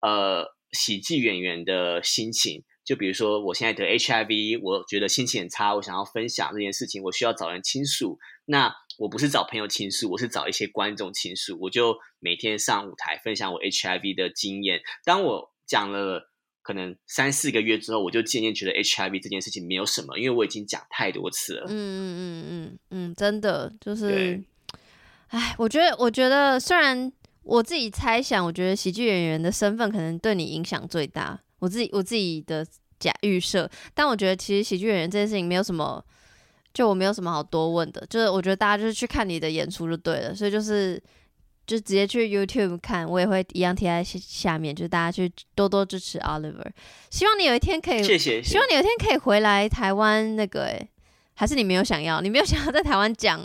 呃喜剧演员的心情。就比如说，我现在得 HIV，我觉得心情很差，我想要分享这件事情，我需要找人倾诉。那我不是找朋友倾诉，我是找一些观众倾诉。我就每天上舞台分享我 HIV 的经验。当我讲了可能三四个月之后，我就渐渐觉得 HIV 这件事情没有什么，因为我已经讲太多次了。嗯嗯嗯嗯嗯，真的就是对，哎，我觉得，我觉得虽然我自己猜想，我觉得喜剧演员的身份可能对你影响最大。我自己我自己的假预设，但我觉得其实喜剧演员这件事情没有什么，就我没有什么好多问的，就是我觉得大家就是去看你的演出就对了，所以就是就直接去 YouTube 看，我也会一样贴在下下面，就是大家去多多支持 Oliver。希望你有一天可以谢谢，希望你有一天可以回来台湾那个、欸，还是你没有想要？你没有想要在台湾讲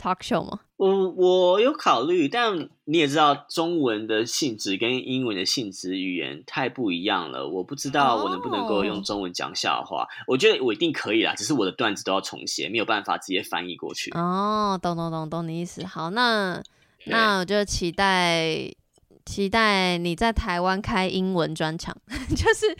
talk show 吗？我我有考虑，但你也知道，中文的性质跟英文的性质语言太不一样了。我不知道我能不能够哦用中文讲笑话。我觉得我一定可以啦，只是我的段子都要重写，没有办法直接翻译过去。哦，懂懂懂懂你意思。好，那那我就期待期待你在台湾开英文专场，就是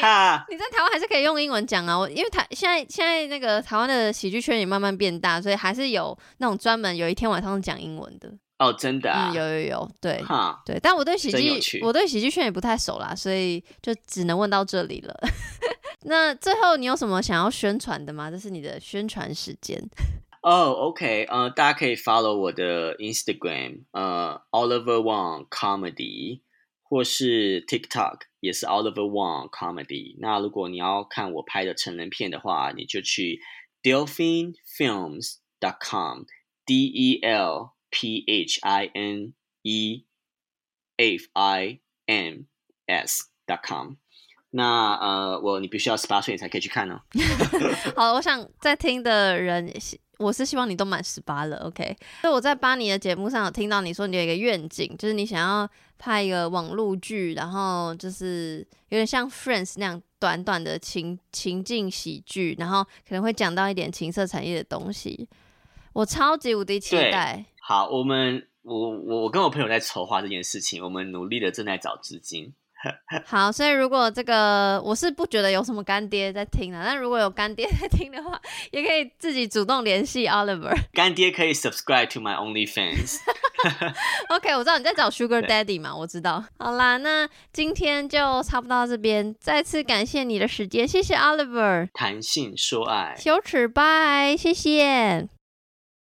哈，你在台湾还是可以用英文讲啊。我因为台现在现在那个台湾的喜剧圈也慢慢变大，所以还是有那种专门有一天晚上讲英文的。哦，真的啊，嗯，有有有，对。对，但我对喜剧我对喜剧圈也不太熟啦，所以就只能问到这里了。那最后你有什么想要宣传的吗？这是你的宣传时间。哦、o k 呃，大家可以 follow 我的 Instagram，呃，Oliver Wang Comedy，或是 TikTok 也是 Oliver Wang Comedy。那如果你要看我拍的成人片的话，你就去 delphinfilms.com，D E L P H I N E F I M S.com。那呃，我你必须要十八岁你才可以去看哦。好，我想在听的人， 我是希望你都满十八了，OK？所以我在巴尼的节目上有听到你说你有一个愿景，就是你想要拍一个网络剧，然后就是有点像 Friends 那样短短的情情境喜剧，然后可能会讲到一点情色产业的东西。我超级无敌期待。好，我们我我我跟我朋友在筹划这件事情，我们努力的正在找资金。好，所以如果这个我是不觉得有什么干爹在听的，但如果有干爹在听的话，也可以自己主动联系 Oliver。干爹可以 subscribe to my OnlyFans。OK，我知道你在找 Sugar Daddy 嘛，我知道。好啦，那今天就差不多到这边，再次感谢你的时间，谢谢 Oliver，谈性说爱。羞耻拜，谢谢。